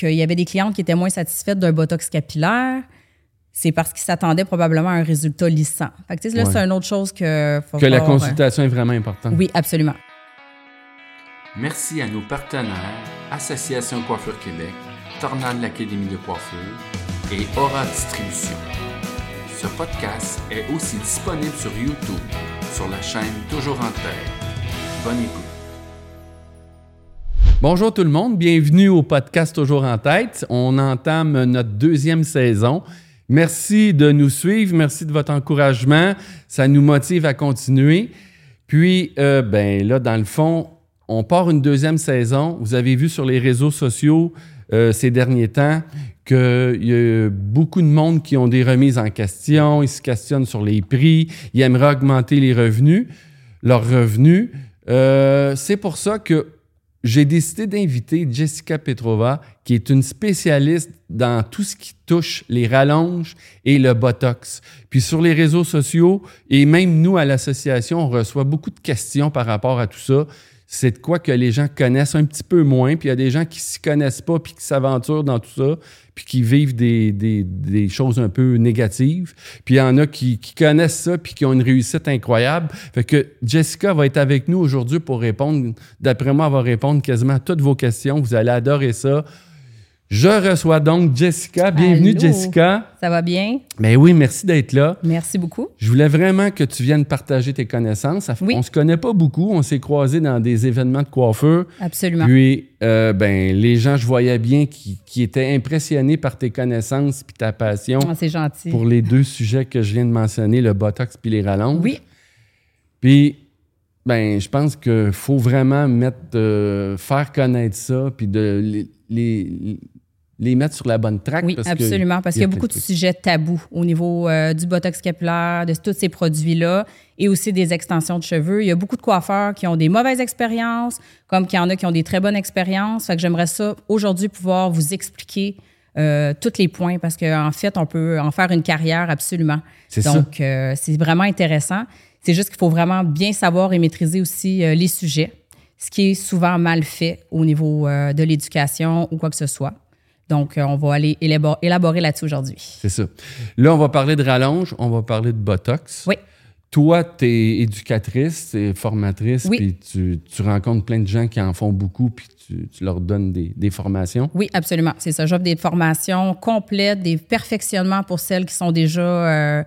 qu'il y avait des clientes qui étaient moins satisfaites d'un botox capillaire, c'est parce qu'ils s'attendaient probablement à un résultat lissant. Fait que, tu sais, là, Ouais. c'est une autre chose que. faut Que la voir, euh, consultation est vraiment importante. Oui, absolument. Merci à nos partenaires Association Coiffure Québec, Tornade l'Académie de coiffure et Aura Distribution. Ce podcast est aussi disponible sur YouTube, sur la chaîne Toujours en Terre. Bonne écoute. Bonjour tout le monde, bienvenue au podcast Toujours en tête. On entame notre deuxième saison. Merci de nous suivre, merci de votre encouragement. Ça nous motive à continuer. Puis, euh, ben là, dans le fond, on part une deuxième saison. Vous avez vu sur les réseaux sociaux euh, ces derniers temps qu'il y a beaucoup de monde qui ont des remises en question, ils se questionnent sur les prix, ils aimeraient augmenter les revenus, leurs revenus. Euh, c'est pour ça que j'ai décidé d'inviter Jessica Petrova, qui est une spécialiste dans tout ce qui touche les rallonges et le botox. Puis sur les réseaux sociaux et même nous à l'association, on reçoit beaucoup de questions par rapport à tout ça. C'est de quoi que les gens connaissent un petit peu moins, puis il y a des gens qui s'y connaissent pas, puis qui s'aventurent dans tout ça, puis qui vivent des, des- choses un peu négatives. Puis il y en a qui, qui connaissent ça, puis qui ont une réussite incroyable. Fait que Jessica va être avec nous aujourd'hui pour répondre. D'après moi, elle va répondre quasiment à toutes vos questions. Vous allez adorer ça. Je reçois donc Jessica. Bienvenue, Allô. Jessica. Ça va bien? Ben oui, merci d'être là. Merci beaucoup. Je voulais vraiment que tu viennes partager tes connaissances. Fait- Oui. On se connaît pas beaucoup. On s'est croisés dans des événements de coiffeur. Absolument. Puis, euh, ben, les gens, je voyais bien qui, qui étaient impressionnés par tes connaissances puis ta passion Ah, c'est gentil. pour les deux sujets que je viens de mentionner, le botox puis les rallonges. Oui, Puis, ben, je pense qu'il faut vraiment mettre, euh, faire connaître ça, puis de les, les, les mettre sur la bonne track. oui, parce que absolument. Parce il qu'il y a beaucoup de sujets tabous au niveau euh, du botox capillaire, de tous ces produits-là et aussi des extensions de cheveux. Il y a beaucoup de coiffeurs qui ont des mauvaises expériences, comme qu'il y en a qui ont des très bonnes expériences. Fait que j'aimerais ça aujourd'hui pouvoir vous expliquer euh, tous les points parce qu'en fait, on peut en faire une carrière absolument. C'est ça. Donc, euh, c'est vraiment intéressant. C'est juste qu'il faut vraiment bien savoir et maîtriser aussi euh, les sujets, ce qui est souvent mal fait au niveau de l'éducation ou quoi que ce soit. Donc, euh, on va aller élabor- élaborer là-dessus aujourd'hui. C'est ça. Là, on va parler de rallonge, on va parler de botox. Oui. Toi, tu es éducatrice, tu es formatrice, Oui. puis tu, tu rencontres plein de gens qui en font beaucoup, puis tu, tu leur donnes des, des formations. Oui, absolument. C'est ça. J'offre des formations complètes, des perfectionnements pour celles qui sont déjà, euh,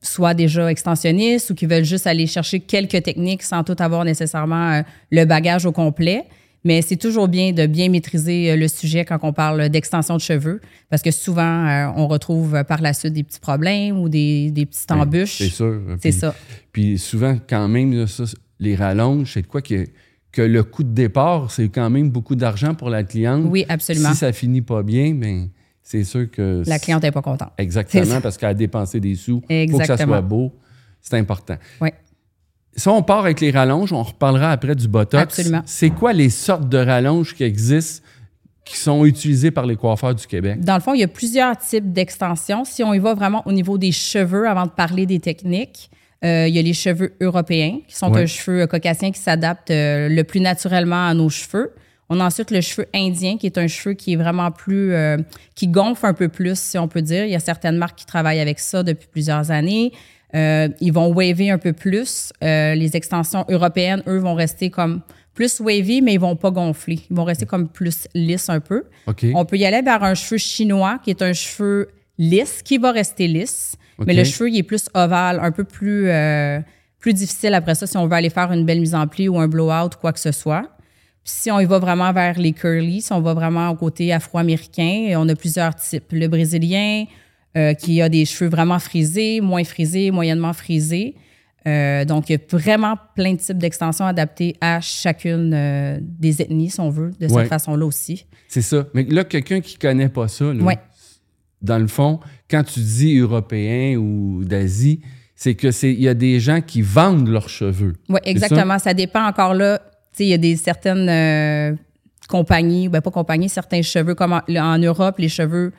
soit déjà extensionnistes ou qui veulent juste aller chercher quelques techniques sans tout avoir nécessairement euh, le bagage au complet. Mais c'est toujours bien de bien maîtriser euh, le sujet quand on parle d'extension de cheveux, parce que souvent, euh, on retrouve euh, par la suite des petits problèmes ou des, des petites embûches. C'est sûr. C'est Puis- ça. Puis souvent, quand même, là, ça, les rallonges, c'est de quoi que, que le coût de départ, c'est quand même beaucoup d'argent pour la cliente. Oui, absolument. Si ça finit pas bien, ben c'est sûr que... La cliente n'est pas contente. C'est Exactement, parce qu'elle a dépensé des sous. Il faut que ça Exactement. soit beau. C'est important. Oui. Si on part avec les rallonges, on reparlera après du botox. Absolument. C'est quoi les sortes de rallonges qui existent, qui sont utilisées par les coiffeurs du Québec? Dans le fond, il y a plusieurs types d'extensions. Si on y va vraiment au niveau des cheveux, avant de parler des techniques, euh, il y a les cheveux européens, qui sont Ouais. un cheveu caucasien qui s'adapte euh, le plus naturellement à nos cheveux. On a ensuite le cheveu indien, qui est un cheveu qui est vraiment plus... euh, qui gonfle un peu plus, si on peut dire. Il y a certaines marques qui travaillent avec ça depuis plusieurs années. Euh, ils vont waver un peu plus. Euh, les extensions européennes, eux, vont rester comme plus wavy, mais ils vont pas gonfler. Ils vont rester comme plus lisses un peu. OK. On peut y aller vers un cheveu chinois qui est un cheveu lisse, qui va rester lisse. Mais le cheveu, il est plus ovale, un peu plus, euh, plus difficile après ça si on veut aller faire une belle mise en pli ou un blowout ou quoi que ce soit. Puis si on y va vraiment vers les curly, si on va vraiment au côté afro-américain, on a plusieurs types. Le brésilien, euh, qui a des cheveux vraiment frisés, moins frisés, moyennement frisés. Euh, donc, il y a vraiment plein de types d'extensions adaptées à chacune euh, des ethnies, si on veut, de cette Ouais. façon-là aussi. C'est ça. Mais là, quelqu'un qui connaît pas ça, là, Ouais. dans le fond, quand tu dis européen ou d'Asie, c'est que c'est il y a des gens qui vendent leurs cheveux. Oui, exactement. Ça? dépend encore là. Il y a des certaines euh, compagnies, ben pas compagnies, certains cheveux, comme en Europe, les cheveux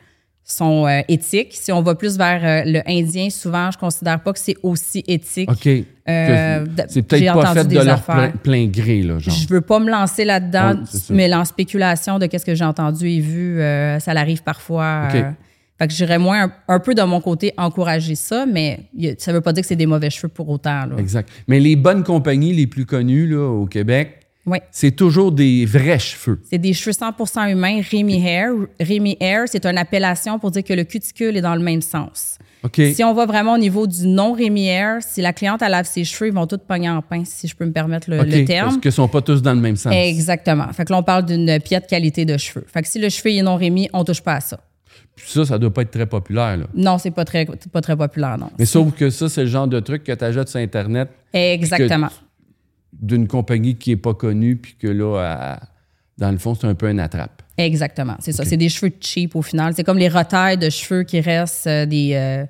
sont euh, éthiques. Si on va plus vers euh, le indien, souvent, je considère pas que c'est aussi éthique. OK. Euh, c'est peut-être pas fait de leur plein, plein gré, là, genre. Je veux pas me lancer là-dedans, mais en spéculation de qu'est-ce que j'ai entendu et vu, ça l'arrive parfois. OK. euh, fait que j'irais moins un, un peu de mon côté encourager ça, mais ça veut pas dire que c'est des mauvais cheveux pour autant. Là. Exact. Mais les bonnes compagnies les plus connues là, au Québec, Oui. c'est toujours des vrais cheveux. C'est des cheveux 100% humains, Rémi Hair. Rémi Hair, c'est une appellation pour dire que le cuticule est dans le même sens. OK. Si on va vraiment au niveau du non Rémi Hair, si la cliente elle lave ses cheveux, ils vont tous pogner en pince, si je peux me permettre le, OK. le terme. Parce qu'ils ne sont pas tous dans le même sens. Exactement. Fait que là, on parle d'une piètre qualité de cheveux. Fait que si le cheveu est non Rémi, on touche pas à ça. Puis ça, ça doit pas être très populaire. Là. Non, c'est pas très, pas très populaire, non. Mais sauf que ça, c'est le genre de truc que tu achètes sur Internet Exactement. D'une compagnie qui n'est pas connue, puis que là, dans le fond, c'est un peu un attrape. Exactement. C'est ça. C'est des cheveux cheap au final. C'est comme les retailles de cheveux qui restent euh, des. euh,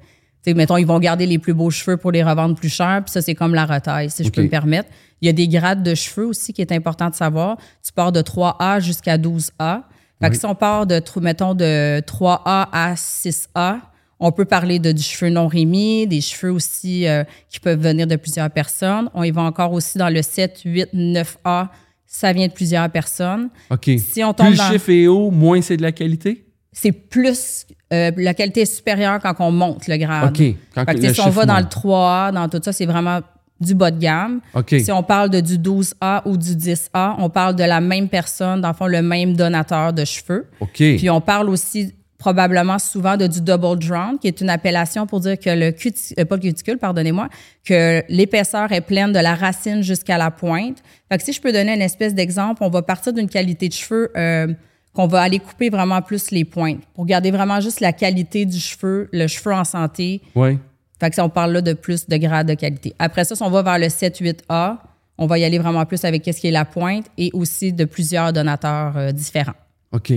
tu sais, mettons, ils vont garder les plus beaux cheveux pour les revendre plus cher, puis ça, c'est comme la retaille, si je peux me permettre. Il y a des grades de cheveux aussi qui est important de savoir. Tu pars de 3A jusqu'à 12A. Fait que si on part de, mettons, de 3A à 6A, on peut parler de du cheveu non rémi, des cheveux aussi euh, qui peuvent venir de plusieurs personnes. On y va encore aussi dans le 7, 8, 9A. Ça vient de plusieurs personnes. OK. Si on plus le chiffre est haut, moins c'est de la qualité? c'est plus euh, la qualité est supérieure quand on monte le grade. OK. Quand Fait que, le si on va dans le 3A, dans tout ça, c'est vraiment du bas de gamme. OK. Si on parle de du 12A ou du 10A, on parle de la même personne, dans le fond, le même donateur de cheveux. OK. Puis on parle aussi probablement souvent de du double drown, qui est une appellation pour dire que le cuticule, pas le cuticule, pardonnez-moi, que l'épaisseur est pleine de la racine jusqu'à la pointe. Fait que si je peux donner une espèce d'exemple, on va partir d'une qualité de cheveux euh, qu'on va aller couper vraiment plus les pointes pour garder vraiment juste la qualité du cheveu, le cheveu en santé. Oui. Fait que si on parle là de plus de grade de qualité. Après ça, si on va vers le 7-8A, on va y aller vraiment plus avec qu'est-ce qui est la pointe et aussi de plusieurs donateurs euh, différents. OK.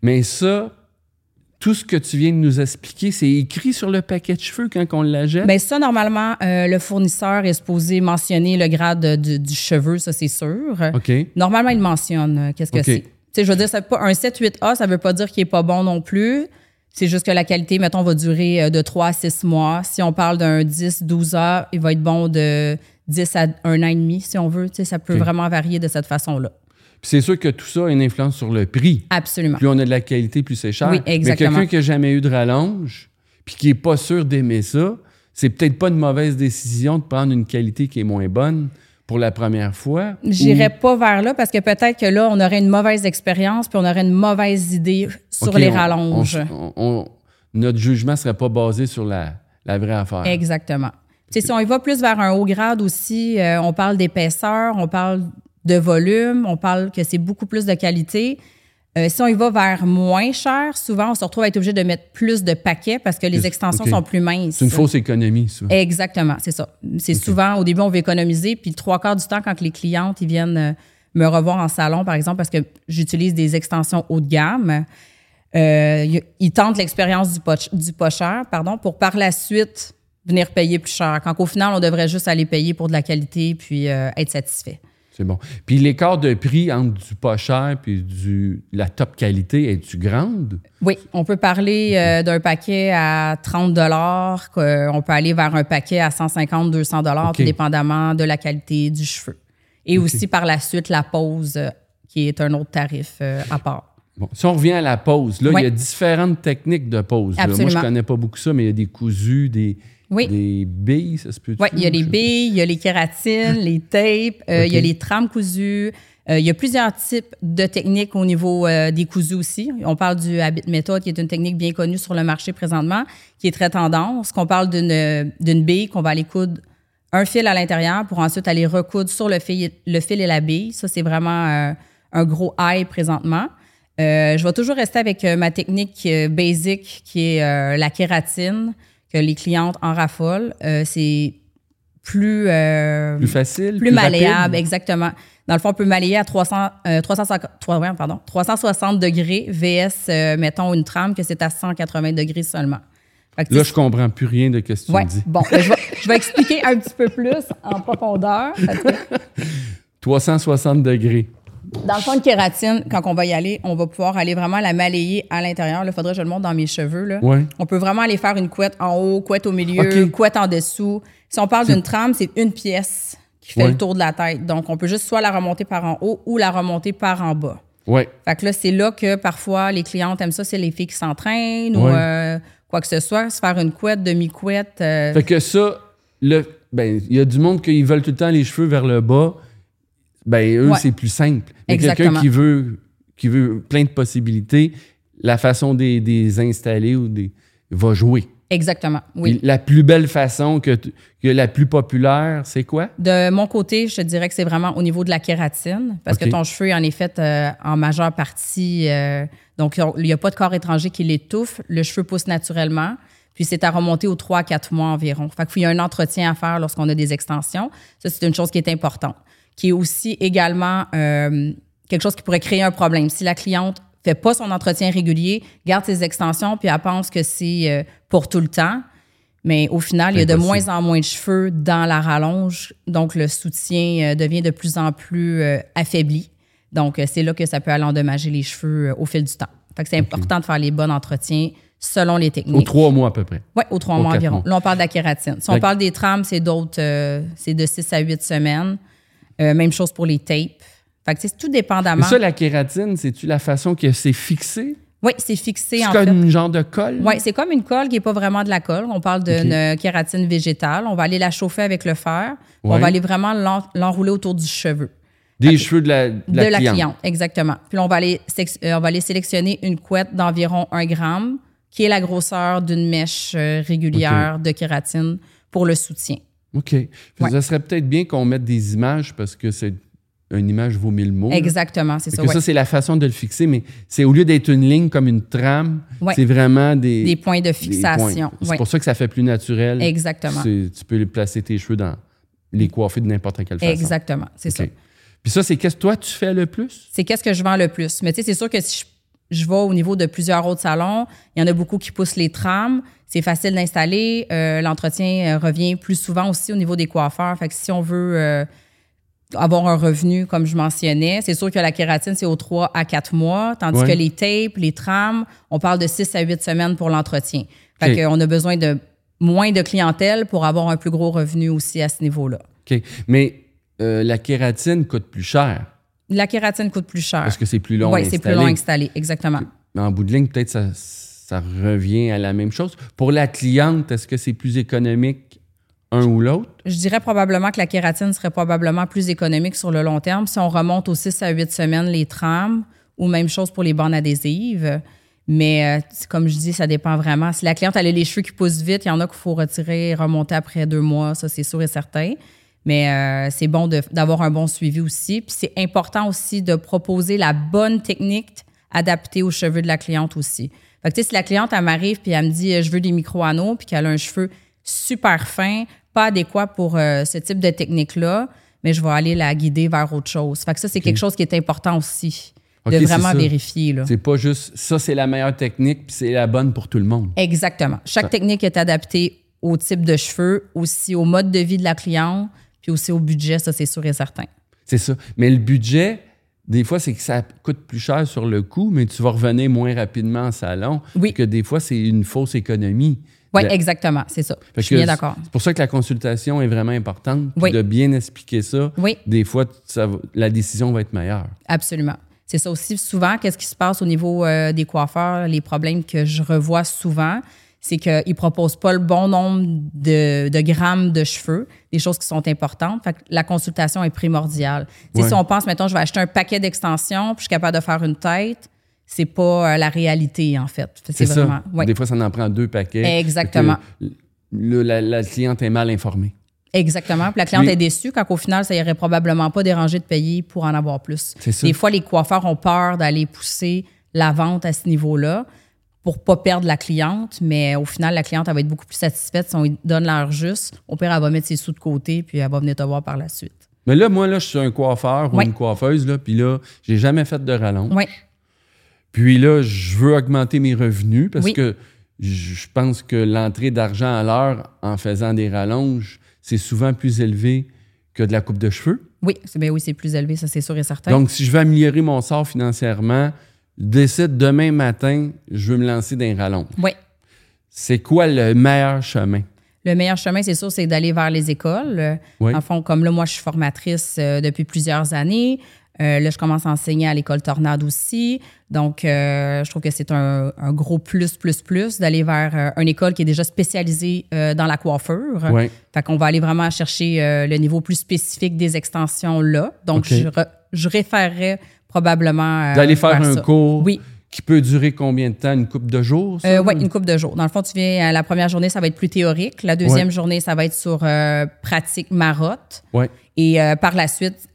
Mais ça, tout ce que tu viens de nous expliquer, c'est écrit sur le paquet de cheveux quand on l'achète? Bien, ça, normalement, euh, le fournisseur est supposé mentionner le grade de- du, du cheveu, ça, c'est sûr. OK. Normalement, il mentionne euh, qu'est-ce que OK. c'est. Tu sais, je veux dire, pas un 7-8A, ça veut pas dire qu'il est pas bon non plus. C'est juste que la qualité, mettons, va durer euh, de 3 à 6 mois. Si on parle d'un 10-12A, il va être bon de 10 à un an et demi, si on veut. Tu sais, ça peut vraiment varier de cette façon-là. Puis c'est sûr que tout ça a une influence sur le prix. Absolument. Plus on a de la qualité, plus c'est cher. Oui, exactement. Mais quelqu'un qui n'a jamais eu de rallonge, puis qui n'est pas sûr d'aimer ça, c'est peut-être pas une mauvaise décision de prendre une qualité qui est moins bonne pour la première fois. J'irais ou- pas vers là parce que peut-être que là, on aurait une mauvaise expérience puis on aurait une mauvaise idée sur les on- rallonges. on- on- notre jugement ne serait pas basé sur la, la vraie affaire. Exactement. Si on y va plus vers un haut grade aussi, euh, on parle d'épaisseur, on parle de volume, on parle que c'est beaucoup plus de qualité. Euh, si on y va vers moins cher, souvent, on se retrouve à être obligé de mettre plus de paquets parce que les extensions sont plus minces. C'est une fausse économie, ça. Exactement, c'est ça. C'est souvent, au début, on veut économiser, puis trois quarts du temps, quand les clientes ils viennent euh, me revoir en salon, par exemple, parce que j'utilise des extensions haut de gamme, euh, ils tentent l'expérience du, du pas cher, pardon, pour par la suite venir payer plus cher. Quand au final, on devrait juste aller payer pour de la qualité puis euh, être satisfait. C'est bon. Puis l'écart de prix entre du pas cher puis du la top qualité est-tu grande? Oui, on peut parler euh, d'un paquet à 30 dollars, on peut aller vers un paquet à 150 200 dollars OK. tout dépendamment de la qualité du cheveu. Et aussi par la suite la pose euh, qui est un autre tarif euh, à part. Bon, si on revient à la pose, là, Oui. il y a différentes techniques de pose. Moi, je connais pas beaucoup ça, mais il y a des cousus, des, Oui. des billes, ça se peut Oui, il y a les billes, il y a les kératines, les tapes, euh, il y a les trames cousues. Euh, il y a plusieurs types de techniques au niveau euh, des cousus aussi. On parle du habit méthode, qui est une technique bien connue sur le marché présentement, qui est très tendance. Qu'on parle d'une bille qu'on va aller coudre un fil à l'intérieur pour ensuite aller recoudre sur le fil, le fil et la bille. Ça, c'est vraiment euh, un gros high présentement. Je vais toujours rester avec ma technique basic qui est la kératine, que les clientes en raffolent. Euh, c'est plus, euh, Plus facile, plus malléable, rapide? exactement. Dans le fond, on peut malayer à 300, euh, 350 trois- ouais, pardon, 360 degrés VS, euh, mettons, une trame que c'est à 180 degrés seulement. Fait que, Là, je comprends plus rien de ce que tu ouais, me dis. bon, ben, je, vais, je vais expliquer un petit peu plus en profondeur. Fait que, 360 degrés. Dans le fond, une kératine, quand on va y aller, on va pouvoir aller vraiment la malayer à l'intérieur. Il faudrait que je le montre dans mes cheveux. Là. Ouais. On peut vraiment aller faire une couette en haut, couette au milieu, couette en dessous. Si on parle d'une trame, c'est une pièce qui fait Ouais. le tour de la tête. Donc, on peut juste soit la remonter par en haut ou la remonter par en bas. Ouais. Fait que là, c'est là que parfois les clientes aiment ça, c'est les filles qui s'entraînent ou euh, quoi que ce soit, se faire une couette, demi-couette. euh, Fait que ça, le, ben, il y a du monde qui veulent tout le temps les cheveux vers le bas. Ben, eux, Ouais. c'est plus simple. Mais quelqu'un qui veut, qui veut plein de possibilités, la façon des, des installer ou des, va jouer. Exactement, oui. La plus belle façon que, que la plus populaire, c'est quoi? De mon côté, je te dirais que c'est vraiment au niveau de la kératine, parce que ton cheveu en est fait euh, en majeure partie. euh, donc, il n'y a pas de corps étranger qui l'étouffe. Le cheveu pousse naturellement. Puis, c'est à remonter aux 3 à 4 mois environ. Fait qu'il y a un entretien à faire lorsqu'on a des extensions. Ça, c'est une chose qui est importante. Qui est aussi également euh, quelque chose qui pourrait créer un problème. Si la cliente fait pas son entretien régulier, garde ses extensions, puis elle pense que c'est euh, pour tout le temps. Mais au final, il y a de moins en moins de cheveux dans la rallonge, donc le soutien euh, devient de plus en plus affaibli. Donc, c'est là que ça peut aller endommager les cheveux au fil du temps. Fait que c'est important de faire les bons entretiens selon les techniques. Aux trois mois à peu près. Oui, aux trois Aux mois environ. mois. Là, on parle de la kératine. Si on parle des trames, c'est d'autres, euh, c'est de 6 à 8 semaines. Euh, même chose pour les tapes. Fait que c'est tout dépendamment. ça, la kératine, c'est-tu la façon que c'est fixé? Oui, c'est fixé C'est en comme fait. une genre de colle? Oui, c'est comme une colle qui n'est pas vraiment de la colle. On parle d'une euh, kératine végétale. On va aller la chauffer avec le fer. Ouais. On va aller vraiment l'en- l'enrouler autour du cheveu. Des cheveux de la, de De la la cliente. exactement. Puis là, on va, aller euh, on va aller sélectionner une couette d'environ 1 gramme, qui est la grosseur d'une mèche régulière de kératine pour le soutien. OK. Ouais. Ça serait peut-être bien qu'on mette des images parce que c'est une image vaut mille mots. Exactement, c'est ça. que ouais. ça, c'est la façon de le fixer, mais c'est au lieu d'être une ligne comme une trame, Ouais. c'est vraiment des, Des points de fixation. C'est ouais. pour ça que ça fait plus naturel. Exactement. Tu peux placer tes cheveux dans les coiffer de n'importe quelle façon. Exactement, c'est ça. Puis ça, c'est qu'est-ce que toi, tu fais le plus? C'est qu'est-ce que je vends le plus. Mais tu sais, c'est sûr que si je, je vais au niveau de plusieurs autres salons, il y en a beaucoup qui poussent les trames. C'est facile d'installer. Euh, L'entretien euh, revient plus souvent aussi au niveau des coiffeurs. Fait que si on veut euh, avoir un revenu, comme je mentionnais, c'est sûr que la kératine, c'est aux 3 à 4 mois, tandis Ouais. que les tapes, les trames, on parle de 6 à 8 semaines pour l'entretien. Fait qu'on a besoin de moins de clientèle pour avoir un plus gros revenu aussi à ce niveau-là. OK. Mais euh, la kératine coûte plus cher La kératine coûte plus cher. parce que c'est plus long à Oui, c'est plus long à installer. exactement. Mais en bout de ligne, peut-être ça, ça revient à la même chose. Pour la cliente, est-ce que c'est plus économique un ou l'autre? Je dirais probablement que la kératine serait probablement plus économique sur le long terme si on remonte aux 6 à 8 semaines les trames ou même chose pour les bandes adhésives. Mais euh, comme je dis, ça dépend vraiment. Si la cliente elle a les cheveux qui poussent vite, il y en a qu'il faut retirer et remonter après deux mois, ça c'est sûr et certain. Mais euh, c'est bon d'avoir un bon suivi aussi. Puis c'est important aussi de proposer la bonne technique adaptée aux cheveux de la cliente aussi. Fait que, si la cliente, elle m'arrive puis elle me dit euh, je veux des micro-anneaux puis qu'elle a un cheveu super fin, pas adéquat pour euh, ce type de technique-là, mais je vais aller la guider vers autre chose. Fait que ça, c'est quelque chose qui est important aussi de vraiment vérifier. C'est pas juste ça, c'est la meilleure technique, puis c'est la bonne pour tout le monde. Exactement. Chaque technique est adaptée au type de cheveux, aussi au mode de vie de la cliente, puis aussi au budget, ça c'est sûr et certain. C'est ça. Mais le budget, des fois, c'est que ça coûte plus cher sur le coup, mais tu vas revenir moins rapidement en salon. Oui. Que des fois, c'est une fausse économie. Oui, La- exactement, c'est ça. Fait Je suis bien d'accord. C'est pour ça que la consultation est vraiment importante. Oui. De bien expliquer ça. Oui. Des fois, ça la décision va être meilleure. Absolument. C'est ça aussi. Souvent, qu'est-ce qui se passe au niveau euh, des coiffeurs? Les problèmes que je revois souvent, c'est qu'ils ne proposent pas le bon nombre de, de grammes de cheveux, des choses qui sont importantes. Fait que la consultation est primordiale. Ouais. Si on pense, mettons, je vais acheter un paquet d'extensions, puis je suis capable de faire une tête, c'est pas euh, la réalité, en fait. C'est ça. ouais. Des fois, ça en prend deux paquets. Exactement. Le- la, la cliente est mal informée. Exactement. Puis la cliente est déçue quand au final, ça irait probablement pas dérangé de payer pour en avoir plus. Ça. Des fois, les coiffeurs ont peur d'aller pousser la vente à ce niveau-là pour pas perdre la cliente, mais au final, la cliente elle va être beaucoup plus satisfaite si on lui donne l'heure juste. Au pire, elle va mettre ses sous de côté puis elle va venir te voir par la suite. Mais là, moi, là, je suis un coiffeur ou Oui. une coiffeuse, là, puis là, j'ai jamais fait de rallonge. Oui, Puis là, je veux augmenter mes revenus parce Oui. que je pense que l'entrée d'argent à l'heure en faisant des rallonges, c'est souvent plus élevé que de la coupe de cheveux. Oui, c'est ben oui, c'est plus élevé, ça c'est sûr et certain. Donc, si je veux améliorer mon sort financièrement, décide demain matin, je veux me lancer dans un rallonge. oui. C'est quoi le meilleur chemin? Le meilleur chemin, c'est sûr, c'est d'aller vers les écoles. Oui. En fond, comme là, moi, je suis formatrice euh, depuis plusieurs années. Euh, là, je commence à enseigner à l'école Tornade aussi. Donc, euh, je trouve que c'est un, un gros plus, plus, plus d'aller vers une école qui est déjà spécialisée dans la coiffure. Oui. Fait qu'on va aller vraiment chercher le niveau plus spécifique des extensions là. Donc, je référerais probablement. euh, D'aller faire un ça. cours Oui. qui peut durer combien de temps? Une coupe de jours? Euh, oui, une coupe de jours. Dans le fond, tu viens, euh, la première journée, ça va être plus théorique. La deuxième Ouais. journée, ça va être sur euh, pratique marotte. Ouais. Et euh, par la suite,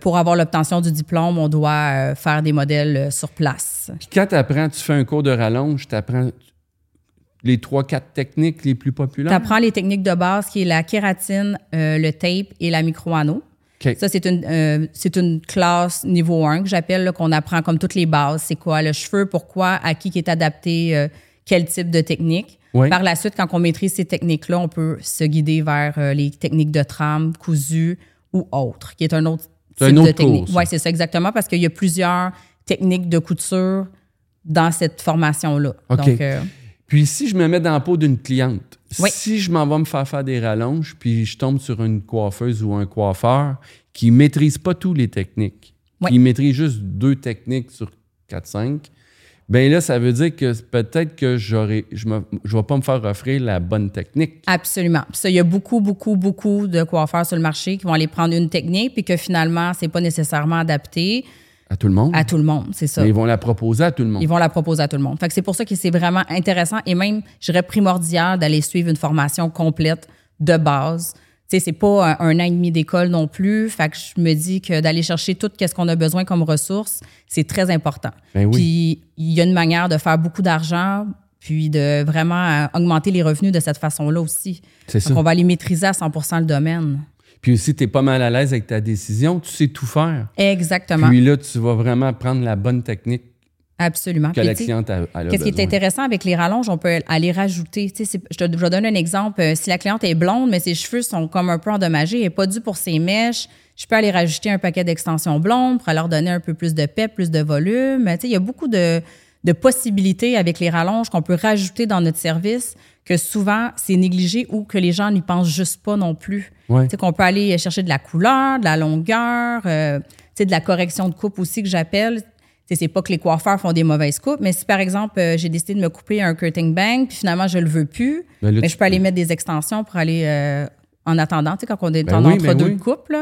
pour avoir l'obtention du diplôme, on doit faire des modèles sur place. Puis quand tu apprends, tu fais un cours de rallonge, tu apprends les trois, quatre techniques les plus Tu populaires? apprends les techniques de base qui est la kératine, le tape et la micro-anneau. Ça, c'est une, euh, c'est une classe niveau 1 que j'appelle, là, qu'on apprend comme toutes les bases. C'est quoi le cheveu, pourquoi, à qui qui est adapté, euh, quel type de technique. Oui. Par la suite, quand on maîtrise ces techniques-là, on peut se guider vers euh, les techniques de trame, cousu ou autre, qui est un autre C'est type un de autre cours, technique. Oui, c'est ça exactement, parce qu'il y a plusieurs techniques de couture dans cette formation-là. OK. Donc, euh, Puis si je me mets dans la peau d'une cliente, Oui. si je m'en vais me faire faire des rallonges, puis je tombe sur une coiffeuse ou un coiffeur qui ne maîtrise pas toutes les techniques, Oui. qui maîtrise juste deux techniques sur 4-5, ben là, ça veut dire que peut-être que j'aurais, je ne vais pas me faire offrir la bonne technique. Absolument. Puis ça, il y a beaucoup, beaucoup, beaucoup de coiffeurs sur le marché qui vont aller prendre une technique puis que finalement, c'est pas nécessairement adapté À tout le monde? à tout le monde. C'est ça. Mais ils vont la proposer à tout le monde. Ils vont la proposer à tout le monde. Fait que c'est pour ça que c'est vraiment intéressant et même, je dirais, primordial d'aller suivre une formation complète de base. Tu sais, c'est pas un, un an et demi d'école non plus. Fait que je me dis que d'aller chercher tout ce qu'on a besoin comme ressources, c'est très important. Ben oui. Puis, il y a une manière de faire beaucoup d'argent puis de vraiment euh, augmenter les revenus de cette façon-là aussi. C'est ça. on va aller maîtriser à 100 le domaine. Puis aussi, tu es pas mal à l'aise avec ta décision, tu sais tout faire. Exactement. Puis là, tu vas vraiment prendre la bonne technique Absolument. que Puis, la cliente a, a Qu'est-ce qui est intéressant avec les rallonges, on peut aller rajouter. Tu sais, c'est- je, te, je vais donner un exemple. Euh, Si la cliente est blonde, mais ses cheveux sont comme un peu endommagés, elle n'est pas due pour ses mèches, je peux aller rajouter un paquet d'extensions blondes pour leur donner un peu plus de pep, plus de volume. Tu sais, il y a beaucoup de, de possibilités avec les rallonges qu'on peut rajouter dans notre service que souvent c'est négligé ou que les gens n'y pensent juste pas non plus. Ouais. Tu sais, qu'on peut aller chercher de la couleur, de la longueur, euh, tu sais, de la correction de coupe aussi que j'appelle. Tu sais, c'est pas que les coiffeurs font des mauvaises coupes, mais si par exemple euh, j'ai décidé de me couper un curtain bang, puis finalement je le veux plus, Ben là, mais je peux aller mettre des extensions pour aller euh, en attendant. Tu sais, quand on est Ben en oui, entre ben deux oui. coupes,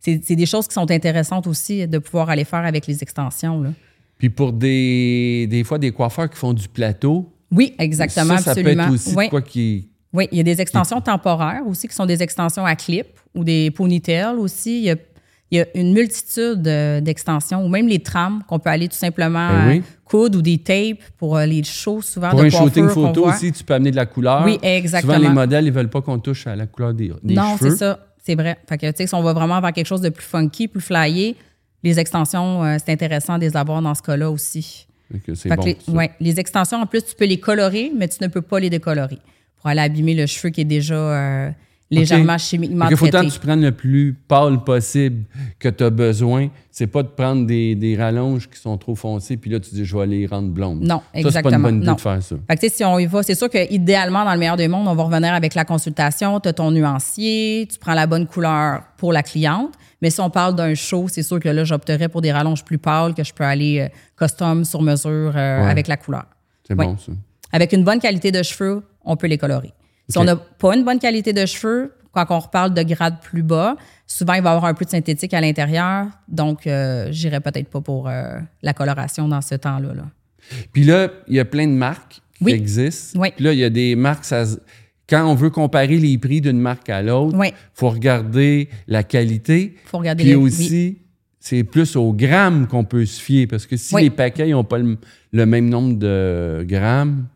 c'est des choses qui sont intéressantes aussi de pouvoir aller faire avec les extensions. Là. Puis pour des, des fois, des coiffeurs qui font du plateau, Oui, exactement, ça, ça peut absolument. être aussi Oui. quoi qui... Oui, il y a des extensions temporaires aussi qui sont des extensions à clip ou des ponytails aussi. Il y a, il y a une multitude euh, d'extensions ou même les trames qu'on peut aller tout simplement Ben oui. euh, ou des tapes pour euh, les shows souvent Pour de un shooting photo aussi, tu peux amener de la couleur. Oui, exactement. Souvent, les modèles, ils veulent pas qu'on touche à la couleur des, des non, cheveux. c'est ça. C'est vrai. Fait que, tu sais, si on va vraiment vers quelque chose de plus funky, plus flyé, les extensions, euh, c'est intéressant de les avoir dans ce cas-là aussi. C'est bon. les, ouais, les extensions, en plus, tu peux les colorer, mais tu ne peux pas les décolorer pour aller abîmer le cheveu qui est déjà euh, légèrement chimiquement Fait que faut tant que tu prennes le plus pâle possible que tu as besoin. C'est pas de prendre des, des rallonges qui sont trop foncées, puis là, tu dis, je vais les rendre blondes. Non, Ça, c'est pas une exactement. bonne idée Non. de faire ça. Fait que, si on y va, c'est sûr que idéalement, dans le meilleur des mondes, on va revenir avec la consultation. Tu as ton nuancier, tu prends la bonne couleur pour la cliente. Mais si on parle d'un show, c'est sûr que là, j'opterais pour des rallonges plus pâles que je peux aller euh, custom sur mesure euh, Ouais. avec la couleur. C'est Oui. bon, ça. Avec une bonne qualité de cheveux, on peut les colorer. Si on n'a pas une bonne qualité de cheveux, quand on reparle de grade plus bas, souvent il va y avoir un peu de synthétique à l'intérieur. Donc, euh, j'irais peut-être pas pour euh, la coloration dans ce temps-là. là. Puis là, il y a plein de marques qui existent. Oui. Puis là, il y a des marques, ça quand on veut comparer les prix d'une marque à l'autre, il Oui. faut regarder la qualité. faut regarder Puis les- aussi, c'est plus au gramme qu'on peut se fier. Parce que si les paquets n'ont pas le, le même nombre de grammes,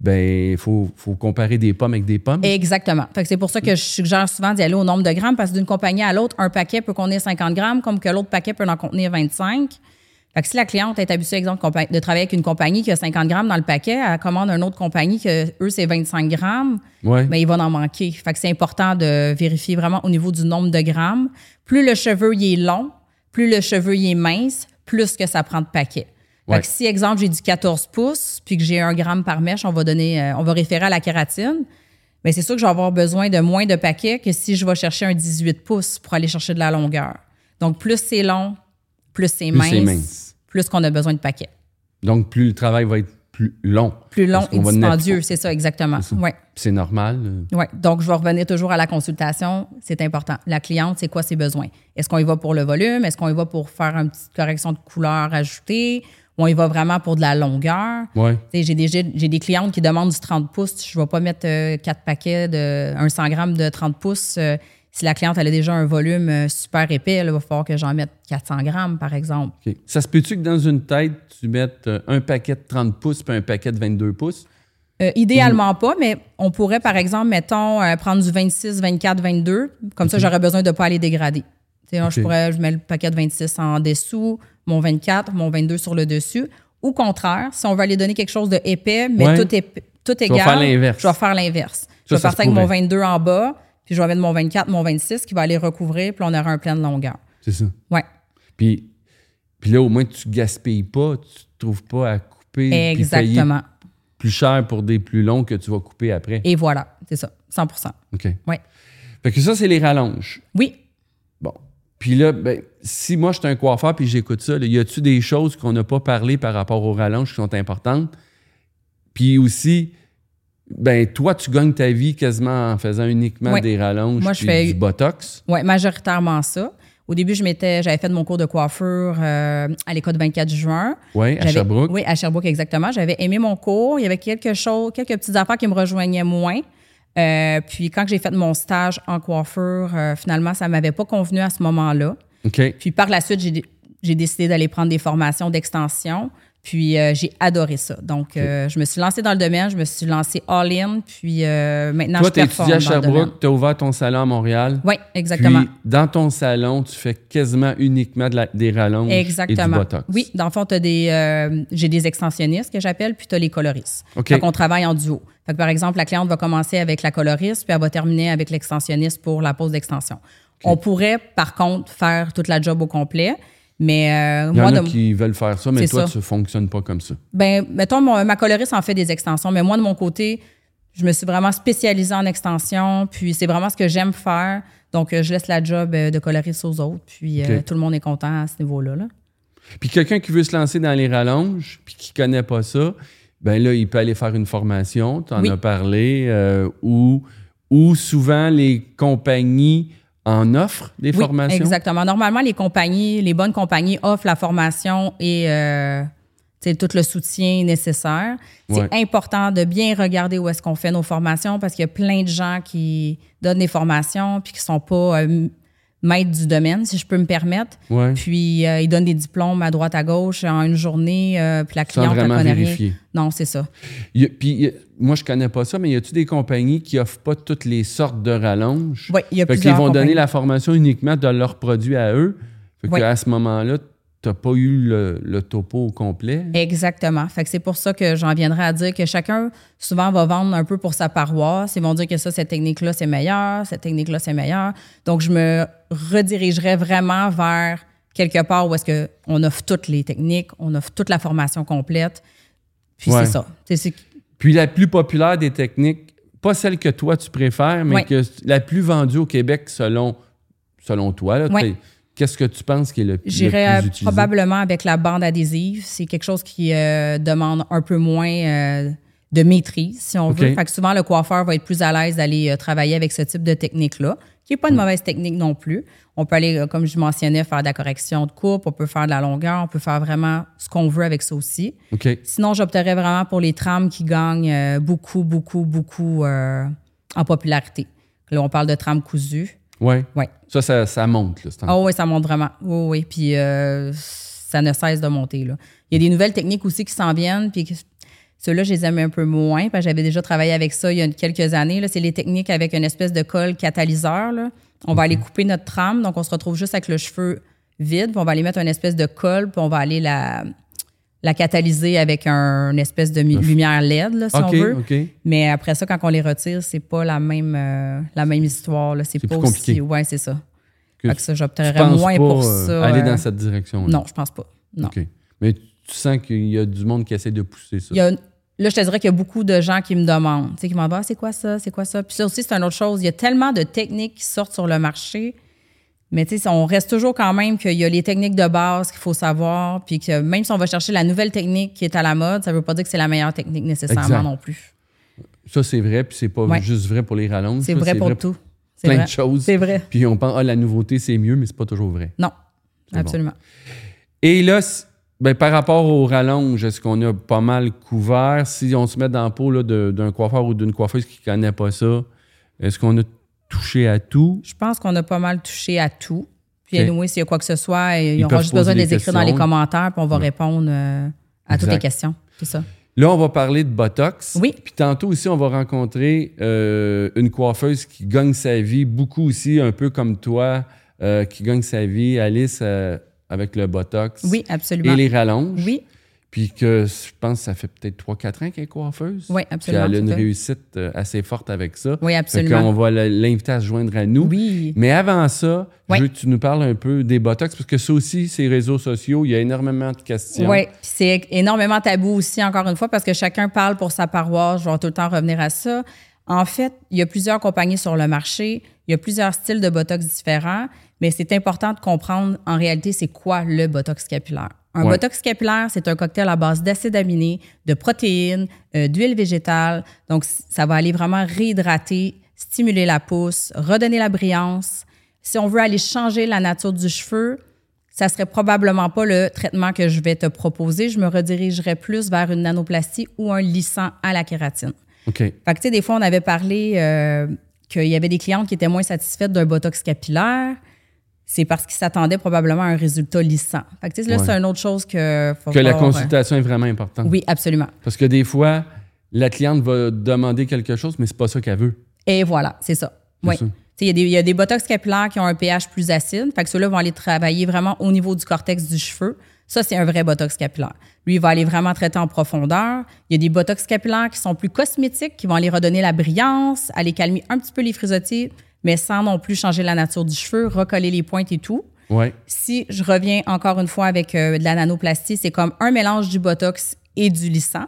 ben il faut, faut comparer des pommes avec des pommes. Exactement. Fait que c'est pour ça que je suggère souvent d'y aller au nombre de grammes parce que d'une compagnie à l'autre, un paquet peut contenir 50 grammes comme que l'autre paquet peut en contenir 25. Fait que si la cliente est habituée, exemple, de travailler avec une compagnie qui a 50 grammes dans le paquet, elle commande une autre compagnie que eux, c'est 25 grammes, Ouais. ben, il va en manquer. Fait que c'est important de vérifier vraiment au niveau du nombre de grammes. Plus le cheveu il est long, plus le cheveu il est mince, plus que ça prend de Fait Ouais. que si, exemple, j'ai du 14 pouces, puis que j'ai un gramme par mèche, on va donner, euh, on va référer à la kératine. Mais c'est sûr que je vais avoir besoin de moins de paquets que si je vais chercher un 18 pouces pour aller chercher de la longueur. Donc, plus c'est long, plus c'est mince, plus qu'on a besoin de paquets. Donc, plus le travail va être plus long. Plus long et dispendieux, c'est ça, exactement. C'est. Ouais. C'est normal. euh. Oui, donc je vais revenir toujours à la consultation, c'est important. La cliente, c'est quoi ses besoins? Est-ce qu'on y va pour le volume? Est-ce qu'on y va pour faire une petite correction de couleur ajoutée? On y va vraiment pour de la longueur? Ouais. J'ai des, j'ai des clientes qui demandent du 30 pouces. Je ne vais pas mettre euh, quatre paquets de un 100 grammes de 30 pouces. euh, si la cliente elle a déjà un volume euh, super épais, il va falloir que j'en mette 400 grammes, par exemple. Ça se peut-tu que dans une tête, tu mettes un paquet de 30 pouces puis un paquet de 22 pouces? Euh, idéalement pas, mais on pourrait, par exemple, mettons, prendre du 26, 24, 22. Comme ça, j'aurais besoin de ne pas aller dégrader. Tu sais, là, Je pourrais, je mets le paquet de 26 en dessous, mon 24, mon 22 sur le dessus. Au contraire, si on veut aller donner quelque chose de épais, mais Ouais. tout, ép- tout vas égal, faire l'inverse. je vais faire l'inverse. Je vais partir avec mon pourrait. 22 en bas, puis je vais mettre mon 24, mon 26 qui va aller recouvrir, puis on aura un plein de longueur. C'est ça. Ouais. Puis, puis là, au moins, tu gaspilles pas, tu te trouves pas à couper payer plus cher pour des plus longs que tu vas couper après. Et voilà, c'est ça, 100% OK. Ouais. Fait que ça, c'est les rallonges. Oui. Puis là, ben, si moi, je suis un coiffeur puis j'écoute ça, là, y a-tu des choses qu'on n'a pas parlé par rapport aux rallonges qui sont importantes? Puis aussi, ben toi, tu gagnes ta vie quasiment en faisant uniquement des rallonges Moi, je fais- du botox. Oui, majoritairement ça. Au début, je m'étais, j'avais fait mon cours de coiffure euh, à l'école du 24 juin. Oui, à Sherbrooke. Oui, à Sherbrooke, exactement. J'avais aimé mon cours. Il y avait quelque chose, quelques petites affaires qui me rejoignaient moins. Euh, puis quand j'ai fait mon stage en coiffure, euh, finalement, ça m'avait pas convenu à ce moment-là. Puis par la suite, j'ai, décidé d'aller prendre des formations d'extension. Puis euh, j'ai adoré ça. Donc, je me suis lancée dans le domaine, je me suis lancée all-in. Puis maintenant, Toi, je tu performe étudié à. Sherbrooke, tu as ouvert ton salon à Montréal. Oui, exactement. Puis, dans ton salon, tu fais quasiment uniquement de la- des rallonges et du Exactement. botox. Oui, dans le fond, j'ai des extensionnistes que j'appelle, puis tu as les coloristes. Donc, on travaille en duo. Fait que, par exemple, la cliente va commencer avec la coloriste, puis elle va terminer avec l'extensionniste pour la pause d'extension. On pourrait, par contre, faire toute la job au complet, mais euh, Il y moi, en a de, qui veulent faire ça, mais toi, ça. tu ne fonctionnes pas comme ça. ben, mettons, mon- ma coloriste en fait des extensions, mais moi, de mon côté, je me suis vraiment spécialisée en extension, puis c'est vraiment ce que j'aime faire. Donc, euh, je laisse la job euh, de coloriste aux autres, puis euh, tout le monde est content à ce niveau-là. là. Puis quelqu'un qui veut se lancer dans les rallonges, puis qui connaît pas ça, ben là, il peut aller faire une formation, tu en Oui. as parlé, euh, ou, ou souvent les compagnies en offrent des Oui, formations? exactement. Normalement, les compagnies, les bonnes compagnies offrent la formation et euh, tout le soutien nécessaire. C'est Ouais. important de bien regarder où est-ce qu'on fait nos formations parce qu'il y a plein de gens qui donnent des formations puis qui sont pas euh, maîtres du domaine, si je peux me permettre. Ouais. Puis euh, ils donnent des diplômes à droite à gauche en une journée, euh, puis la Sans cliente ne vraiment connaît vérifier. rien. Non, c'est ça. Il a- puis il a- moi, je connais pas ça, mais y a-tu des compagnies qui offrent pas toutes les sortes de rallonges? Oui, il y a Fait qu'ils plusieurs vont donner la formation uniquement de leurs produits à eux. Fait Oui. qu'à ce moment-là, tu n'as pas eu le, le topo au complet. Exactement. Fait que c'est pour ça que j'en viendrai à dire que chacun, souvent, va vendre un peu pour sa paroisse. Ils vont dire que ça, cette technique-là, c'est meilleur, cette technique-là, c'est meilleur. Donc, je me redirigerai vraiment vers quelque part où est-ce qu'on offre toutes les techniques, on offre toute la formation complète. Puis Ouais. c'est ça. C'est- c'est- Puis la plus populaire des techniques, pas celle que toi tu préfères, mais Ouais. que la plus vendue au Québec selon, selon toi. là, Ouais. Qu'est-ce que tu penses qui est le, le J'irais euh, plus utilisé? probablement avec la bande adhésive. C'est quelque chose qui euh, demande un peu moins euh, de maîtrise, si on veut. Fait que souvent, le coiffeur va être plus à l'aise d'aller euh, travailler avec ce type de technique-là, qui n'est pas une mauvaise technique non plus. On peut aller, comme je mentionnais, faire de la correction de coupe, on peut faire de la longueur, on peut faire vraiment ce qu'on veut avec ça aussi. Sinon, j'opterais vraiment pour les trames qui gagnent beaucoup, beaucoup, beaucoup en popularité. Là, on parle de trames cousues. Ouais. Ouais. Ça, ça, ça monte. Là, Ah oui, ça monte vraiment. Oui, oui. Puis euh, ça ne cesse de monter. Là. Il y a des nouvelles techniques aussi qui s'en viennent. Puis ceux-là, je les aime un peu moins. Parce que j'avais déjà travaillé avec ça il y a quelques années. là. C'est les techniques avec une espèce de colle catalyseur. là. On va aller couper notre trame. Donc, on se retrouve juste avec le cheveu vide, puis on va aller mettre une espèce de colle, puis on va aller la, la catalyser avec un, une espèce de mi- lumière LED, là, si on veut. Mais après ça, quand on les retire, c'est pas la même, euh, la même histoire. là. C'est pas plus aussi. compliqué. Ouais, c'est ça. Que Fait que ça, j'opterais moins pas pour euh, ça. aller euh, dans cette direction Non, je pense pas. Non. Mais tu sens qu'il y a du monde qui essaie de pousser ça. Il y a- là, je te dirais qu'il y a beaucoup de gens qui me demandent, tu sais, qui m'en disent, Ah, c'est quoi ça, c'est quoi ça? Puis ça aussi, c'est une autre chose. Il y a tellement de techniques qui sortent sur le marché, mais tu sais, on reste toujours quand même qu'il y a les techniques de base qu'il faut savoir, puis que même si on va chercher la nouvelle technique qui est à la mode, ça veut pas dire que c'est la meilleure technique nécessairement Exact. non plus. Ça, c'est vrai, puis c'est pas Ouais. juste vrai pour les rallonges. C'est vrai pour tout. Plein vrai. de choses. C'est vrai. Puis on pense, ah, la nouveauté, c'est mieux, mais c'est pas toujours vrai. Non, absolument. Et là, ben, par rapport aux rallonges, est-ce qu'on a pas mal couvert? Si on se met dans la peau là, de- d'un coiffeur ou d'une coiffeuse qui connaît pas ça, est-ce qu'on a touché à tout? Je pense qu'on a pas mal touché à tout. Puis, OK. anyway, s'il y a quoi que ce soit, ils, Ils auront juste besoin de les écrire dans les commentaires, puis on va répondre euh, à toutes les questions. C'est ça. Là, on va parler de Botox. Oui. Puis tantôt aussi, on va rencontrer euh, une coiffeuse qui gagne sa vie, beaucoup aussi, un peu comme toi, euh, qui gagne sa vie, Alice, avec le Botox Oui, absolument. et les rallonges. Oui, Puis que je pense que ça fait peut-être 3-4 ans qu'elle est coiffeuse. Oui, absolument, Puis elle a une fait. réussite euh, assez forte avec ça. Oui, Fait absolument. qu'on va la- l'inviter à se joindre à nous. oui. Mais avant ça, Oui. je veux que tu nous parles un peu des Botox, parce que ça aussi, ces réseaux sociaux, il y a énormément de questions. Oui, puis c'est énormément tabou aussi, encore une fois, parce que chacun parle pour sa paroisse. Je vais tout le temps revenir à ça. En fait, il y a plusieurs compagnies sur le marché. Il y a plusieurs styles de Botox différents, mais c'est important de comprendre en réalité c'est quoi le Botox capillaire. Un Ouais. Botox capillaire, c'est un cocktail à base d'acides aminés, de protéines, euh, d'huile végétale. Donc, ça va aller vraiment réhydrater, stimuler la pousse, redonner la brillance. Si on veut aller changer la nature du cheveu, ça serait probablement pas le traitement que je vais te proposer. Je me redirigerais plus vers une nanoplastie ou un lissant à la kératine. OK. Fait que, tu sais, des fois, on avait parlé euh, qu'il y avait des clientes qui étaient moins satisfaites d'un botox capillaire. C'est parce qu'ils s'attendaient probablement à un résultat lissant. Fait que, tu sais, là, Ouais. c'est une autre chose que. faut Que la euh, consultation est vraiment importante. Oui, absolument. Parce que des fois, la cliente va demander quelque chose, mais c'est pas ça qu'elle veut. Et voilà, c'est ça. Oui. ça. Tu sais, Il y, a des- il y a des botox capillaires qui ont un pH plus acide. Fait que ceux-là vont aller travailler vraiment au niveau du cortex du cheveu. Ça, c'est un vrai botox capillaire. Lui, il va aller vraiment traiter en profondeur. Il y a des botox capillaires qui sont plus cosmétiques, qui vont aller redonner la brillance, aller calmer un petit peu les frisottis, mais sans non plus changer la nature du cheveu, recoller les pointes et tout. Oui. Si je reviens encore une fois avec euh, de la nanoplastie, c'est comme un mélange du botox et du lissant.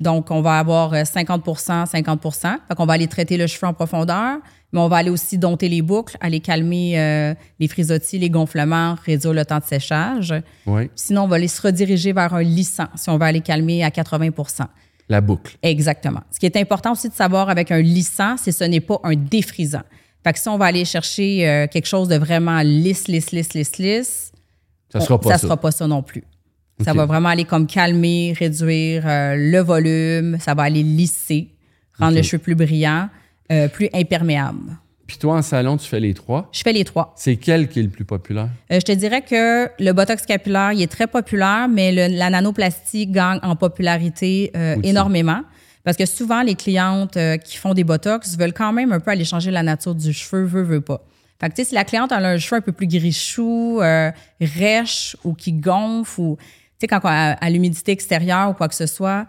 Donc, on va avoir euh, 50% 50% Fait qu'on va aller traiter le cheveu en profondeur, mais on va aller aussi dompter les boucles, aller calmer euh, les frisottis, les gonflements, réduire le temps de séchage. Oui. Sinon, on va aller se rediriger vers un lissant si on veut aller calmer à 80% La boucle. Exactement. Ce qui est important aussi de savoir avec un lissant, c'est que ce n'est pas un défrisant. Fait que si on va aller chercher euh, quelque chose de vraiment lisse, lisse, lisse, lisse, lisse, Ça on- sera pas ça. sera pas ça non plus. Ça va vraiment aller comme calmer, réduire euh, le volume, ça va aller lisser, rendre OK. le cheveu plus brillant, euh, plus imperméable. Puis toi, en salon, tu fais les trois? Je fais les trois. C'est quel qui est le plus populaire? Euh, je te dirais que le botox capillaire, il est très populaire, mais le- la nanoplastie gagne en popularité euh, énormément. Parce que souvent, les clientes euh, qui font des botox veulent quand même un peu aller changer la nature du cheveu, veut, veut pas. Fait que, tu sais, si la cliente a un cheveu un peu plus gris-chou, euh, rêche ou qui gonfle, ou, tu sais, quand on a à l'humidité extérieure ou quoi que ce soit,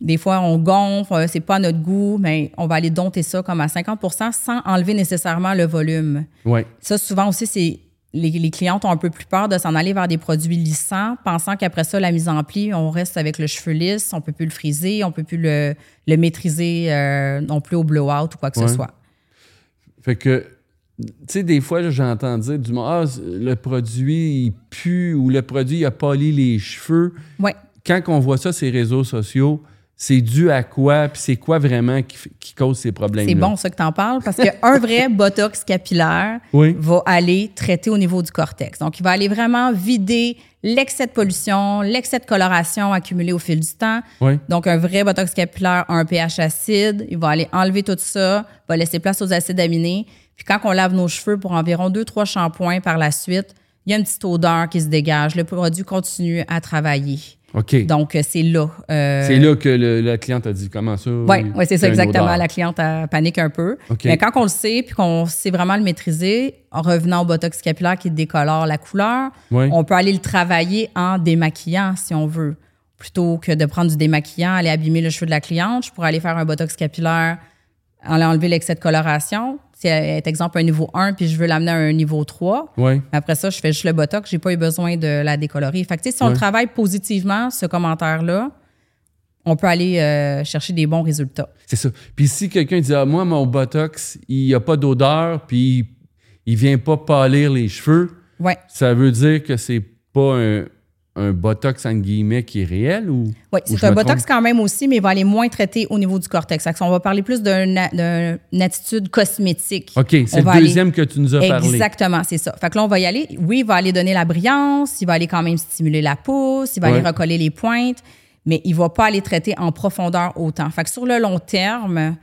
des fois, on gonfle, euh, c'est pas à notre goût, mais on va aller dompter ça comme à 50% sans enlever nécessairement le volume. Oui. Ça, souvent aussi, c'est les, les clientes ont un peu plus peur de s'en aller vers des produits lissants, pensant qu'après ça, la mise en pli, on reste avec le cheveu lisse, on peut plus le friser, on peut plus le, le maîtriser euh, non plus au blowout ou quoi que Ouais. ce soit. Fait que, tu sais, des fois, j'entends dire du ah, le produit, il pue ou le produit, il a poli les cheveux. Quand on voit ça sur les réseaux sociaux, c'est dû à quoi? Puis c'est quoi vraiment qui, cause ces problèmes-là? C'est bon ça que tu en parles parce qu'un vrai botox capillaire Oui. va aller traiter au niveau du cortex. Donc, il va aller vraiment vider l'excès de pollution, l'excès de coloration accumulé au fil du temps. Oui. Donc, un vrai botox capillaire a un pH acide. Il va aller enlever tout ça, va laisser place aux acides aminés. Puis, quand on lave nos cheveux pour environ deux, trois shampoings par la suite, il y a une petite odeur qui se dégage. Le produit continue à travailler. OK. Donc, euh, c'est là. euh, c'est là que le- la cliente a dit comment ça? Oui, ouais, c'est ça exactement. La cliente elle panique un peu. Mais quand on le sait puis qu'on sait vraiment le maîtriser, en revenant au botox capillaire qui décolore la couleur, Ouais. on peut aller le travailler en démaquillant si on veut. Plutôt que de prendre du démaquillant, aller abîmer le cheveu de la cliente, je pourrais aller faire un botox capillaire, aller enlever l'excès de coloration. Si est, exemple, un niveau 1 puis je veux l'amener à un niveau 3, Oui. après ça, je fais juste le botox, j'ai pas eu besoin de la décolorer. Fait que, si on Ouais. travaille positivement, ce commentaire-là, on peut aller euh, chercher des bons résultats. C'est ça. Puis si quelqu'un dit, ah, moi, mon Botox, il n'y a pas d'odeur, puis il vient pas pâlir les cheveux, Ouais. ça veut dire que c'est pas un, un Botox, entre guillemets, qui est réel ou? Oui, ou c'est un botox trompe? quand même aussi, mais il va aller moins traiter au niveau du cortex. On va parler plus d'une attitude cosmétique. OK, c'est le aller- deuxième que tu nous as parlé. Exactement, c'est ça. Fait que là, on va y aller. Oui, il va aller donner la brillance, il va aller quand même stimuler la pousse, il va Ouais. aller recoller les pointes, mais il va pas aller traiter en profondeur autant. Fait que sur le long terme,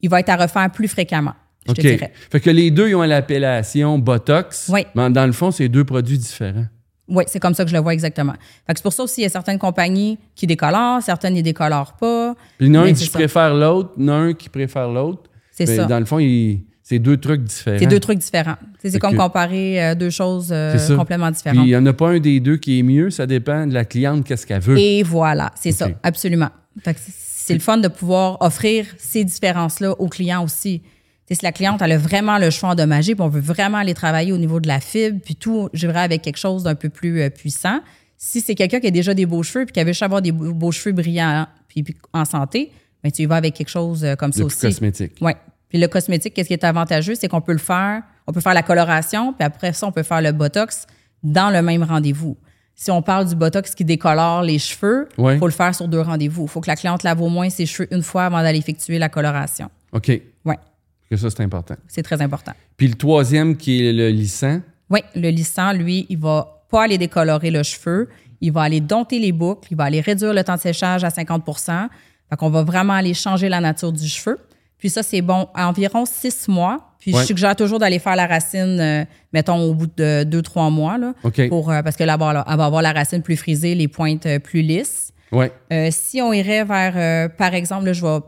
il va être à refaire plus fréquemment, je OK. te dirais. Fait que les deux, ils ont l'appellation Botox. Oui. Mais dans le fond, c'est deux produits différents. Oui, c'est comme ça que je le vois exactement. Fait que c'est pour ça aussi, il y a certaines compagnies qui décolorent, certaines ne décolorent pas. Puis il y en a un qui ça. préfère l'autre, il y en a un qui préfère l'autre. C'est ça. Dans le fond, il- c'est deux trucs différents. C'est deux trucs différents. C'est comme comparer euh, deux choses euh, complètement Puis différentes. il n'y en a pas un des deux qui est mieux, ça dépend de la cliente, qu'est-ce qu'elle veut. Et voilà, c'est ça, absolument. Fait que c'est- c'est le fun de pouvoir offrir ces différences-là aux clients aussi. Si la cliente elle a vraiment le cheveu endommagé, puis on veut vraiment aller travailler au niveau de la fibre, puis tout, je avec quelque chose d'un peu plus euh, puissant. Si c'est quelqu'un qui a déjà des beaux cheveux, puis qui avait juste avoir des beaux beaux cheveux brillants, puis, puis en santé, ben tu y vas avec quelque chose euh, comme ça Le aussi. cosmétique. Oui. Puis le cosmétique, qu'est-ce qui est avantageux, c'est qu'on peut le faire, on peut faire la coloration, puis après ça, on peut faire le botox dans le même rendez-vous. Si on parle du botox qui décolore les cheveux, il Ouais. faut le faire sur deux rendez-vous. Il faut que la cliente lave au moins ses cheveux une fois avant d'aller effectuer la coloration. OK. Que ça, c'est important. c'est très important. Puis le troisième, qui est le lissant. Oui, le lissant, lui, il va pas aller décolorer le cheveu. Il va aller dompter les boucles. Il va aller réduire le temps de séchage à 50% Fait qu'on va vraiment aller changer la nature du cheveu. Puis ça, c'est bon à environ six mois. Puis Ouais. je suggère toujours d'aller faire la racine, euh, mettons, au bout de deux, trois mois. Là, pour, euh, parce que là, elle va avoir- elle va avoir la racine plus frisée, les pointes euh, plus lisses. Oui. Euh, si on irait vers, par exemple, là, je vais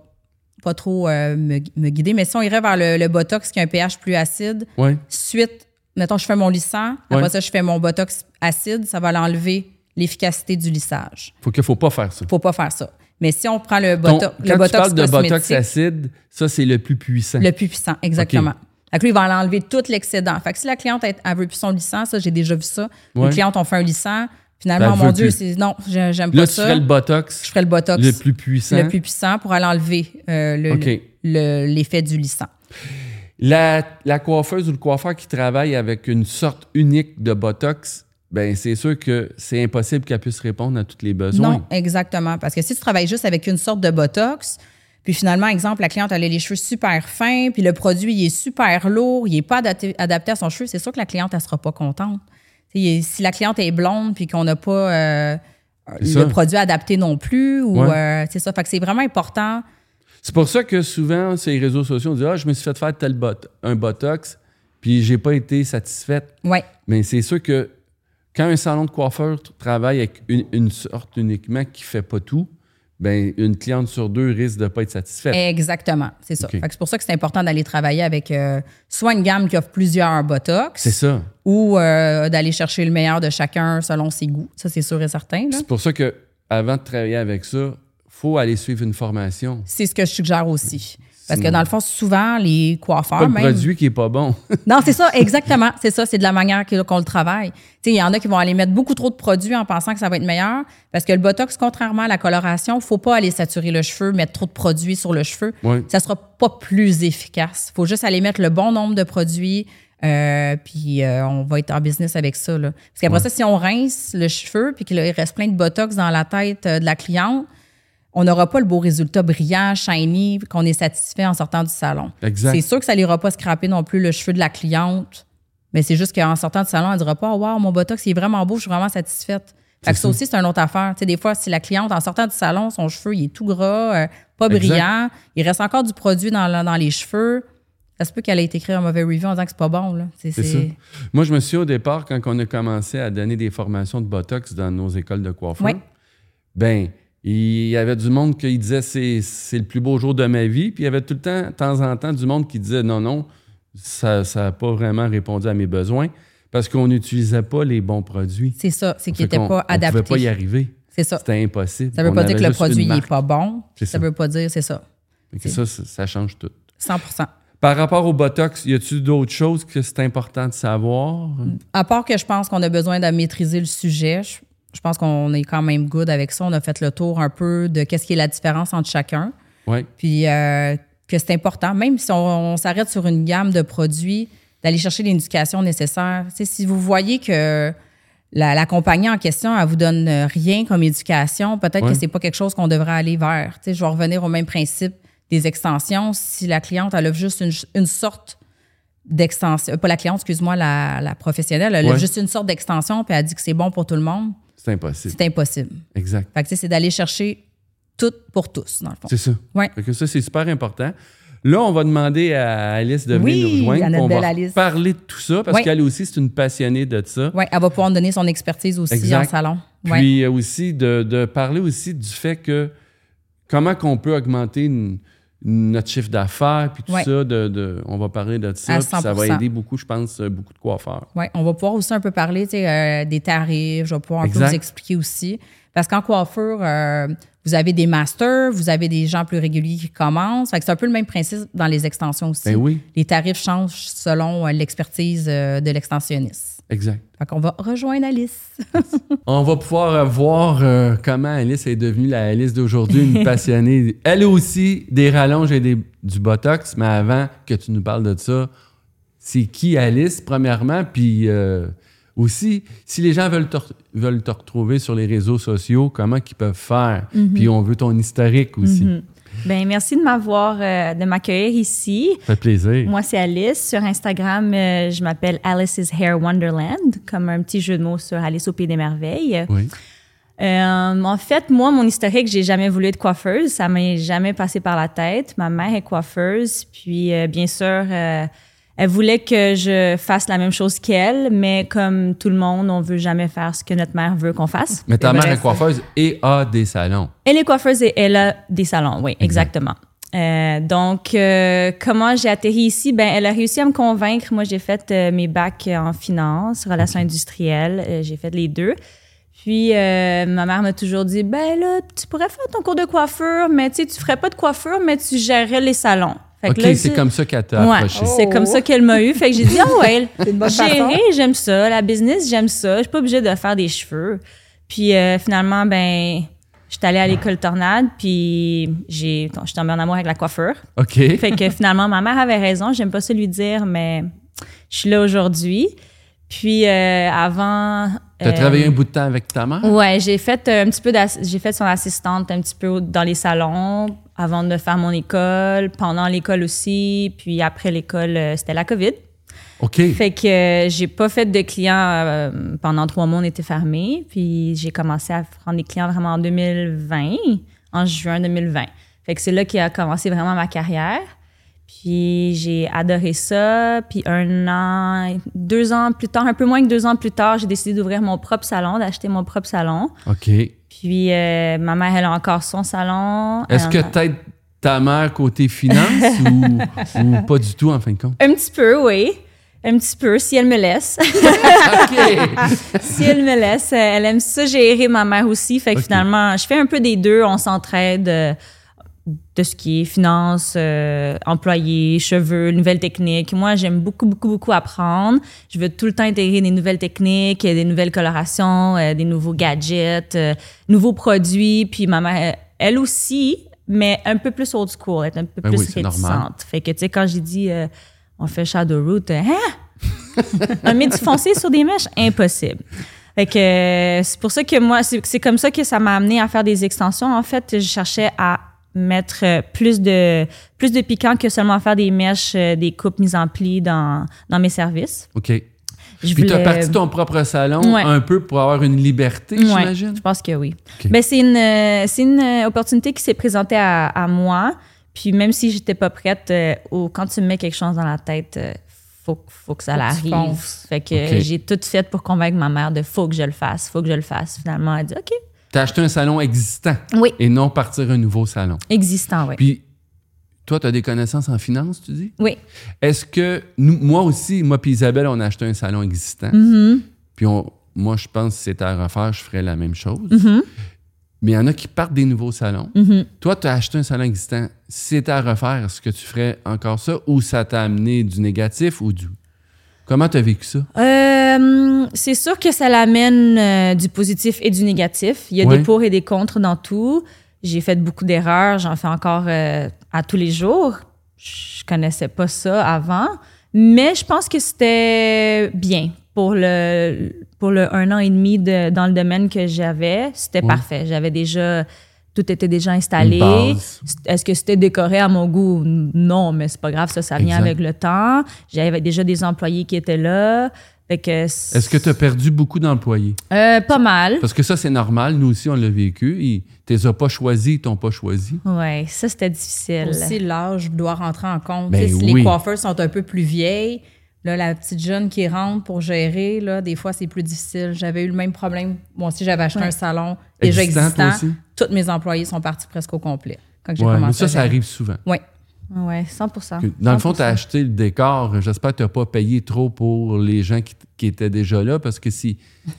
pas trop euh, me, me guider, mais si on irait vers le, le Botox qui a un pH plus acide, suite, mettons, je fais mon lissant, après Ouais. ça, je fais mon Botox acide, ça va l'enlever l'efficacité du lissage. Faut qu'il faut pas faire ça. Faut pas faire ça. Mais si on prend le, Ton- boto- quand le tu Botox parles de Botox acide, ça, c'est le plus puissant. le plus puissant, exactement. Fait que lui, il va enlever tout l'excédent. Fait que si la cliente elle veut plus son lissant, ça, j'ai déjà vu ça. Ouais. Une cliente, on fait un lissant, finalement, mon Dieu, c'est non, j'ai- j'aime pas Là, tu ça. ferais le Botox je ferais le Botox le plus puissant. le plus puissant pour aller enlever euh, le- OK. le- l'effet du lissant. La, la coiffeuse ou le coiffeur qui travaille avec une sorte unique de Botox, ben c'est sûr que c'est impossible qu'elle puisse répondre à tous les besoins. Non, exactement. Parce que si tu travailles juste avec une sorte de Botox, puis finalement, exemple, la cliente elle a les cheveux super fins, puis le produit il est super lourd, il n'est pas adapté, adapté à son cheveu, c'est sûr que la cliente, elle ne sera pas contente. Si la cliente est blonde, puis qu'on n'a pas euh, le ça. produit adapté non plus, ou Ouais. euh, c'est ça. Fait que c'est vraiment important. C'est pour ça que souvent, sur les réseaux sociaux, on dit Ah, je me suis fait faire tel bot un Botox, puis j'ai pas été satisfaite. Ouais. Mais c'est sûr que quand un salon de coiffeur travaille avec une, une sorte uniquement qui fait pas tout, ben une cliente sur deux risque de pas être satisfaite. Exactement, c'est ça. C'est pour ça que c'est important d'aller travailler avec euh, soit une gamme qui offre plusieurs Botox, C'est ça. ou euh, d'aller chercher le meilleur de chacun selon ses goûts. Ça, c'est sûr et certain. C'est pour ça que avant de travailler avec ça, faut aller suivre une formation. C'est ce que je suggère aussi. Parce que Sinon- dans le fond, souvent, les coiffeurs, Pas le même. produit qui est pas bon. Non, c'est ça, exactement. C'est ça, c'est de la manière qu'on le travaille. Il y en a qui vont aller mettre beaucoup trop de produits en pensant que ça va être meilleur. Parce que le Botox, contrairement à la coloration, faut pas aller saturer le cheveu, mettre trop de produits sur le cheveu. Ouais. Ça sera pas plus efficace. faut juste aller mettre le bon nombre de produits. euh, puis euh, on va être en business avec ça. Là. Parce qu'après ça, si on rince le cheveu puis qu'il reste plein de botox dans la tête euh, de la cliente, on n'aura pas le beau résultat brillant, shiny, qu'on est satisfait en sortant du salon. Exact. C'est sûr que ça n'ira pas scraper non plus le cheveu de la cliente, mais c'est juste qu'en sortant du salon, elle ne dira pas oh, Wow, mon botox, il est vraiment beau, je suis vraiment satisfaite. Fait que ça ça. aussi, c'est une autre affaire. Tu sais, des fois, si la cliente, en sortant du salon, son cheveu, il est tout gras, euh, pas Exact. brillant, il reste encore du produit dans, la- dans les cheveux, ça se peut qu'elle ait écrit un mauvais review en disant que c'est pas bon. Là. C'est, ça. Moi, je me suis au départ, quand on a commencé à donner des formations de Botox dans nos écoles de coiffure, Ouais. ben, il y avait du monde qui disait c'est, c'est le plus beau jour de ma vie, puis il y avait tout le temps, de temps en temps, du monde qui disait non, non, ça n'a pas vraiment répondu à mes besoins parce qu'on n'utilisait pas les bons produits. C'est ça, c'est qu'il Fait n'était qu'on- pas adapté. On ne pouvait pas y arriver. C'est ça. C'était impossible. Ça veut On pas dire que le produit n'est pas bon. Ça ça. veut pas dire, c'est ça. Que ça, ça, ça change tout. 100 Par rapport au Botox, y a-t-il d'autres choses que c'est important de savoir? À part que je pense qu'on a besoin de maîtriser le sujet, je, je pense qu'on est quand même good avec ça. On a fait le tour un peu de qu'est-ce qui est la différence entre chacun. Oui. Puis euh, que c'est important, même si on, on s'arrête sur une gamme de produits, d'aller chercher l'éducation nécessaire. Si vous voyez que la, la compagnie en question, elle vous donne rien comme éducation, peut-être Ouais. que c'est pas quelque chose qu'on devrait aller vers. Je vais revenir au même principe des extensions. Si la cliente, elle a juste une, une sorte d'extension, euh, pas la cliente, excuse-moi, la, la professionnelle, elle a Ouais. juste une sorte d'extension, puis elle dit que c'est bon pour tout le monde, C'est impossible. c'est impossible. Exact. Fait que, c'est d'aller chercher tout pour tous, dans le fond. C'est ça. Ouais. Fait que ça, c'est super important. Là, on va demander à Alice de venir Oui, nous rejoindre. à notre puis on belle va Alice. parler de tout ça parce Oui. qu'elle aussi, c'est une passionnée de ça. Oui, elle va pouvoir nous donner son expertise aussi Exact. en salon. Ouais. Puis euh, aussi de, de parler aussi du fait que comment qu'on peut augmenter une- notre chiffre d'affaires, puis tout Ouais. ça. De, de- on va parler de ça. Puis ça va 100%. aider beaucoup, je pense, euh, beaucoup de coiffeurs. Ouais, on va pouvoir aussi un peu parler euh, des tarifs. Je vais pouvoir un Exact. peu vous expliquer aussi. Parce qu'en coiffure, euh, vous avez des masters, vous avez des gens plus réguliers qui commencent. Fait que c'est un peu le même principe dans les extensions aussi. Ben oui, Les tarifs changent selon l'expertise de l'extensionniste. Exact. Fait qu'on va rejoindre Alice. On va pouvoir euh, voir euh, comment Alice est devenue la Alice d'aujourd'hui, une passionnée. Elle aussi des rallonges et des, du Botox, mais avant que tu nous parles de ça, c'est qui Alice, premièrement, puis euh, aussi, si les gens veulent te, veulent te retrouver sur les réseaux sociaux, comment qu'ils peuvent faire? Puis on veut ton historique aussi. Ben merci de m'avoir, euh, de m'accueillir ici. Ça fait plaisir. Moi, c'est Alice. Sur Instagram, euh, je m'appelle Alice's Hair Wonderland, comme un petit jeu de mots sur Alice au Pays des Merveilles. Oui. Euh, en fait, moi, mon historique, j'ai jamais voulu être coiffeuse. Ça m'est jamais passé par la tête. Ma mère est coiffeuse, puis euh, bien sûr, euh, elle voulait que je fasse la même chose qu'elle, mais comme tout le monde, on veut jamais faire ce que notre mère veut qu'on fasse. Mais ta mère vrai, est coiffeuse et a des salons. Elle est coiffeuse et elle a des salons, oui, exactement. Euh, donc, euh, comment j'ai atterri ici? Ben, elle a réussi à me convaincre. Moi, j'ai fait euh, mes bacs en finance, relations industrielles. Euh, j'ai fait les deux. Puis, euh, ma mère m'a toujours dit, ben là, tu pourrais faire ton cours de coiffure, mais tu sais, tu ferais pas de coiffure, mais tu gérerais les salons. Fait OK, c'est comme ça qu'elle t'a Ouais, approché. c'est comme ça qu'elle m'a eu. Fait que j'ai dit, ah ouais, bonne façon. gérer, j'aime ça. La business, j'aime ça. Je suis pas obligée de faire des cheveux. Puis euh, finalement, ben, j'étais allée à l'école Tornade, puis j'ai, je suis tombée en amour avec la coiffure. OK. Fait que finalement, ma mère avait raison. J'aime pas ça lui dire, mais je suis là aujourd'hui. Puis euh, avant. Tu as euh, travaillé un bout de temps avec ta mère? Ouais, j'ai fait un petit peu j'ai fait son assistante un petit peu dans les salons avant de faire mon école, pendant l'école aussi, puis après l'école euh, c'était la Covid. OK. Fait que euh, j'ai pas fait de clients euh, pendant trois mois, on était fermé, puis j'ai commencé à prendre des clients vraiment en 2020, en juin 2020. Fait que c'est là qu'a commencé vraiment ma carrière. Puis j'ai adoré ça. Puis un an, deux ans plus tard, un peu moins que deux ans plus tard, j'ai décidé d'ouvrir mon propre salon, d'acheter mon propre salon. OK. Puis euh, ma mère, elle a encore son salon. Est-ce que peut-être ta mère côté finance ou, ou pas du tout en fin de compte? Un petit peu, oui. Un petit peu, si elle me laisse. OK. si elle me laisse, euh, elle aime ça gérer ma mère aussi. Fait que finalement, je fais un peu des deux. On s'entraide euh, de ce qui est finance, euh, employés, cheveux, nouvelles techniques. Moi, j'aime beaucoup, beaucoup, beaucoup apprendre. Je veux tout le temps intégrer des nouvelles techniques, des nouvelles colorations, euh, des nouveaux gadgets, euh, nouveaux produits. Puis ma mère, elle aussi, mais un peu plus old school, elle est un peu Ben plus oui, réticente. normal. Fait que, tu sais, quand j'ai dit, euh, on fait shadow root, euh, hein? Un midi foncé sur des mèches, impossible. Fait que euh, c'est pour ça que moi, c'est comme ça que ça m'a amené à faire des extensions. En fait, je cherchais à mettre euh, plus de plus de piquant que seulement faire des mèches, euh, des coupes mises en pli dans, dans mes services. OK. Je Puis tu as voulais- parti ton propre salon Ouais. un peu pour avoir une liberté, Ouais, j'imagine? je pense que oui. Ben, c'est une, euh, c'est une opportunité qui s'est présentée à, à moi. Puis même si j'étais pas prête, euh, au- quand tu me mets quelque chose dans la tête, euh, faut, faut que ça Faut l'arrive. Fait que j'ai tout fait pour convaincre ma mère de faut que je le fasse, faut que je le fasse. Finalement, elle dit OK. Tu as acheté un salon existant Oui, et non partir un nouveau salon. existant, oui. Puis, toi, tu as des connaissances en finance, tu dis? Oui. Est-ce que, nous, moi aussi, moi puis Isabelle, on a acheté un salon existant? Mm-hmm. Puis, on, moi, je pense que si c'était à refaire, je ferais la même chose. Mm-hmm. Mais il y en a qui partent des nouveaux salons. Toi, tu as acheté un salon existant. Si c'était à refaire, est-ce que tu ferais encore ça ou ça t'a amené du négatif ou du. Comment tu as vécu ça? Euh, c'est sûr que ça l'amène euh, du positif et du négatif. Il y a Ouais. des pour et des contre dans tout. J'ai fait beaucoup d'erreurs, j'en fais encore euh, à tous les jours. Je connaissais pas ça avant, mais je pense que c'était bien pour le pour le un an et demi de- dans le domaine que j'avais. C'était Ouais. parfait. J'avais déjà tout était déjà installé. Est-ce que c'était décoré à mon goût? Non, mais c'est pas grave, ça, ça vient Exact. avec le temps. J'avais déjà des employés qui étaient là. Est-ce que tu as perdu beaucoup d'employés? Euh, pas mal. Parce que ça, c'est normal. Nous aussi, on l'a vécu. Ils ne les ont pas choisis, ils t'ont pas choisi. Ouais, ça, c'était difficile. Aussi, l'âge doit rentrer en compte. Ben Tu oui. les coiffeurs sont un peu plus vieilles, là, la petite jeune qui rentre pour gérer, là, des fois, c'est plus difficile. J'avais eu le même problème. Moi aussi, j'avais acheté Ouais. un salon déjà Existant, existant. Tous mes employés sont partis presque au complet quand j'ai Ouais, mais commencé. ça, à ça arrive souvent. Oui. Ouais, 100 Que- Dans le fond, 100%. tu as acheté le décor. J'espère que tu n'as pas payé trop pour les gens qui, qui étaient déjà là parce que si.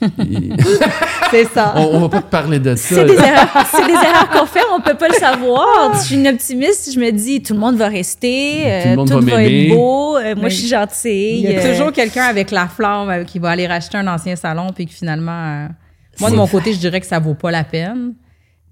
C'est ça. on, on va pas te parler de ça. C'est des erreurs, qu'on fait, on peut pas le savoir. Je suis une optimiste, je me dis tout le monde va rester, euh, Tout le monde tout va être beau, euh, moi Oui. je suis gentille. Il y a euh, toujours quelqu'un avec la flamme euh, qui va aller racheter un ancien salon puis que finalement, euh, moi de mon côté, je dirais que ça vaut pas la peine.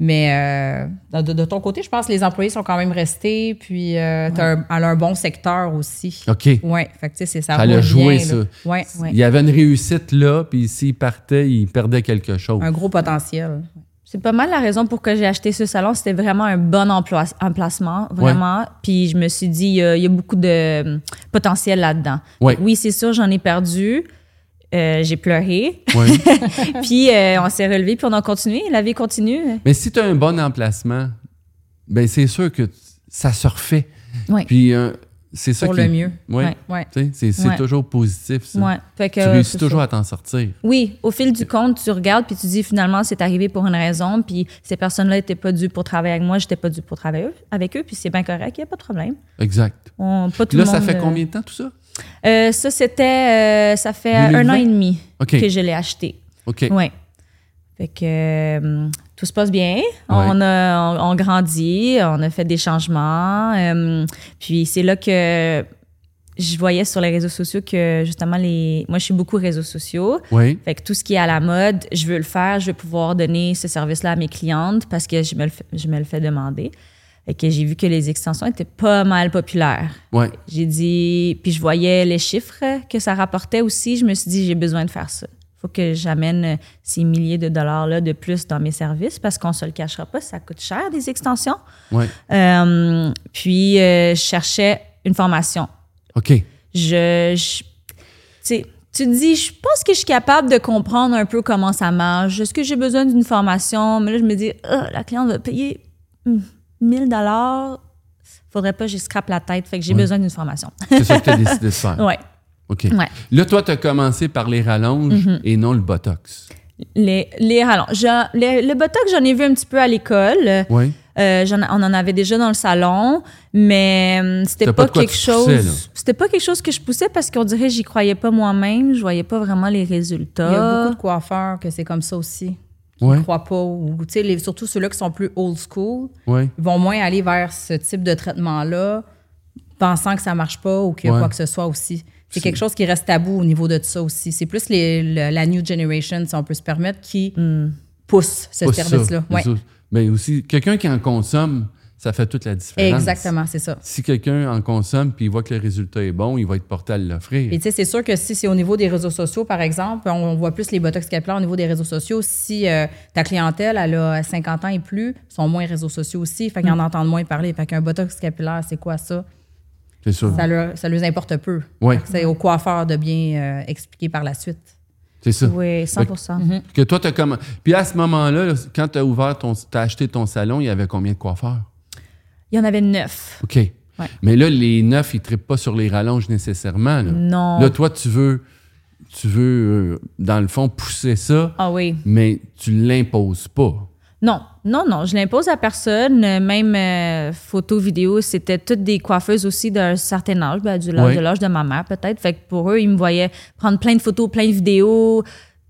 Mais euh, de, de ton côté, je pense que les employés sont quand même restés, puis euh, t'as un, elle a un bon secteur aussi. OK. Ouais, fait que tu c'est ça. Ça l'a joué, bien, ça. Ouais, Ouais. Il y avait une réussite là, puis s'il partait, il perdait quelque chose. un gros potentiel. C'est pas mal la raison pour que j'ai acheté ce salon. C'était vraiment un bon emploi, emplacement, vraiment. Puis je me suis dit, il y a, il y a beaucoup de hum, potentiel là-dedans. Ouais. Oui, c'est sûr, j'en ai perdu. Euh, j'ai pleuré. Ouais. puis euh, on s'est relevé, puis on a continué. La vie continue. Mais si tu as un bon emplacement, ben c'est sûr que ça se refait. Ouais. Puis euh, c'est ça Pour qui le mieux. Ouais. Sais, C'est c'est Ouais. toujours positif, ça. Ouais. Fait que, Tu réussis toujours ça. à t'en sortir. Oui, au fil du compte, tu regardes puis tu dis finalement c'est arrivé pour une raison, puis ces personnes-là n'étaient pas dues pour travailler avec moi, j'étais pas due pour travailler avec eux, puis c'est bien correct, il n'y a pas de problème. Exact. On, pas tout Là, le ça fait combien de temps, tout ça? Euh, ça, c'était. euh, ça fait un 2020? an et demi que je l'ai acheté. OK. Oui. Fait que euh, tout se passe bien. On a on, on grandit, on a fait des changements. euh, puis c'est là que je voyais sur les réseaux sociaux que justement les. Moi, je suis beaucoup réseaux sociaux. Oui. Fait que tout ce qui est à la mode, je veux le faire, je veux pouvoir donner ce service-là à mes clientes parce que je me le je me le fais demander. Fait que j'ai vu que les extensions étaient pas mal populaires. Oui. J'ai dit, puis je voyais les chiffres que ça rapportait aussi. Je me suis dit, j'ai besoin de faire ça. Il faut que j'amène ces milliers de dollars-là de plus dans mes services parce qu'on se le cachera pas, ça coûte cher des extensions. Oui. Euh, puis euh, je cherchais une formation. OK. Je, je- tu sais, tu te dis, je pense que je suis capable de comprendre un peu comment ça marche. Est-ce que j'ai besoin d'une formation? Mais là, je me dis, Ah, la cliente va payer hum, 1000 dollars. Faudrait pas que je scrape la tête. Fait que j'ai Ouais. besoin d'une formation. C'est ça que tu as décidé de faire. ouais. OK. Ouais. Là, toi, tu as commencé par les rallonges et non le botox. Les, les rallonges. Je- les- le botox, j'en ai vu un petit peu à l'école. Oui. Euh, on en avait déjà dans le salon, mais hum, c'était pas, pas quelque chose. C'était pas quelque chose que je poussais parce qu'on dirait que j'y croyais pas moi-même. Je voyais pas vraiment les résultats. Il y a beaucoup de coiffeurs que c'est comme ça aussi. Qui Ouais. ne croient pas. Ou, tu sais, les- surtout ceux-là qui sont plus old school, Oui. ils vont moins aller vers ce type de traitement-là, pensant que ça marche pas ou qu'il y a Ouais. quoi que ce soit aussi. C'est- quelque chose qui reste tabou au niveau de ça aussi. C'est plus les, le- la new generation, si on peut se permettre, qui Hmm. pousse ce service-là. Ouais. Mais aussi, quelqu'un qui en consomme, ça fait toute la différence. Exactement, c'est ça. Si quelqu'un en consomme puis il voit que le résultat est bon, il va être porté à l'offrir. Et tu sais, c'est sûr que si c'est au niveau des réseaux sociaux, par exemple, on voit plus les botox capillaires au niveau des réseaux sociaux. Si euh, ta clientèle, elle a 50 ans et plus, sont moins réseaux sociaux aussi, fait qu'ils en entendent moins parler. Fait qu'un botox capillaire, c'est quoi ça? C'est ça. Ça leur, ça leur importe peu. Oui, C'est au coiffeur de bien euh, expliquer par la suite. c'est ça. Oui, 100 Que toi, tu as comme... Puis à ce moment-là, là, quand tu as ouvert ton... Tu as acheté ton salon, il y avait combien de coiffeurs? Il y en avait neuf. OK. Mais là, les neuf, ils ne trippent pas sur les rallonges nécessairement. Là, Non. Là, toi, tu veux, tu veux euh, dans le fond, pousser ça, Ah oui. mais tu ne l'imposes pas. Non, non, non, je l'impose à personne. Même euh, photo, vidéo, c'était toutes des coiffeuses aussi d'un certain âge, ben, du l'âge de l'âge de ma mère peut-être. Fait que pour eux, ils me voyaient prendre plein de photos, plein de vidéos.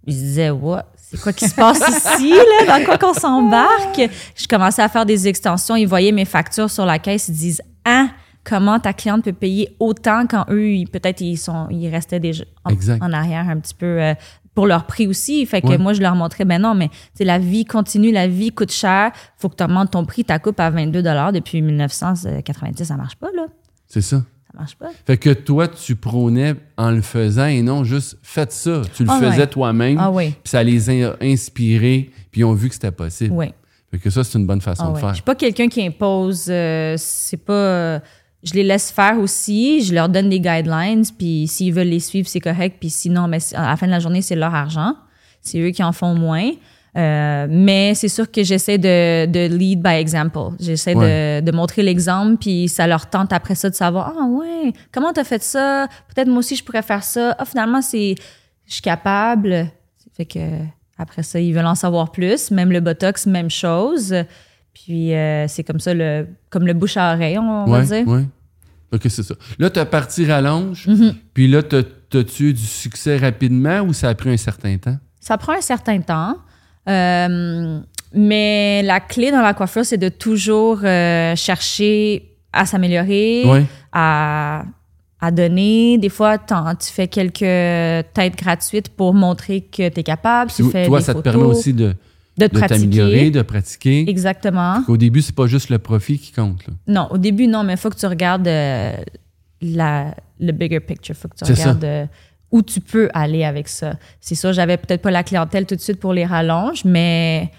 Ils se disaient, what? C'est quoi qui se passe ici, là? Dans quoi qu'on s'embarque? Je commençais à faire des extensions. Ils voyaient mes factures sur la caisse. Ils disent, ah, comment ta cliente peut payer autant quand eux, ils- peut-être, ils sont, ils restaient déjà en, Exact. en arrière un petit peu euh, pour leur prix aussi. Fait que Ouais. moi, je leur montrais, ben non, mais c'est la vie continue, la vie coûte cher. Faut que tu augmentes ton prix. Ta coupe à 22 depuis 1990, ça marche pas, là. C'est ça. Marche pas. Fait que toi, tu prônais en le faisant et non juste faites ça. Tu le Ah faisais ouais. toi-même. Ah oui. Puis ça les a inspirés, puis ils ont vu que c'était possible. Oui. Fait que ça, c'est une bonne façon Ah de ouais. faire. Je suis pas quelqu'un qui impose. euh, c'est pas. euh, je les laisse faire aussi. Je leur donne des guidelines. Puis s'ils veulent les suivre, c'est correct. Puis sinon, mais à la fin de la journée, c'est leur argent. C'est eux qui en font moins. Euh, mais c'est sûr que j'essaie de, de lead by example. J'essaie Ouais. de, de montrer l'exemple, puis ça leur tente après ça de savoir Ah ouais, comment t'as fait ça? Peut-être moi aussi je pourrais faire ça. Ah finalement c'est, je suis capable. Fait que après ça ils veulent en savoir plus. Même le botox, même chose. Puis euh, c'est comme ça le, comme le bouche à oreille, on ouais, va dire. ouais. OK, c'est ça. Là, tu as parti rallonge, Mm-hmm. puis là, t'as- t'as-tu eu du succès rapidement ou ça a pris un certain temps? Ça prend un certain temps. Euh, mais la clé dans la coiffure, c'est de toujours euh, chercher à s'améliorer, Oui. à, à donner. Des fois, tu fais quelques têtes gratuites pour montrer que tu es capable. Tu fais Toi, des ça te permet aussi de, de de t'améliorer, de pratiquer. Exactement. Au début, c'est pas juste le profit qui compte. là. Non, au début, non, mais il faut que tu regardes euh, la, le bigger picture. Il faut que tu regardes où tu peux aller avec ça. C'est sûr, j'avais peut-être pas la clientèle tout de suite pour les rallonges, mais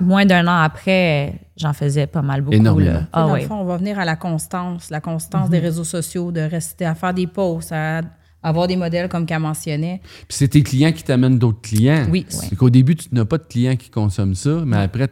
moins d'un an après, j'en faisais pas mal beaucoup. Énormément. là. Ah dans oui. le fond, on va venir à la constance, la constance des réseaux sociaux, de rester à faire des posts, à avoir des modèles comme qu'elle mentionnait. Puis c'est tes clients qui t'amènent d'autres clients. Oui. C'est qu'au début, tu n'as pas de clients qui consomment ça, mais après,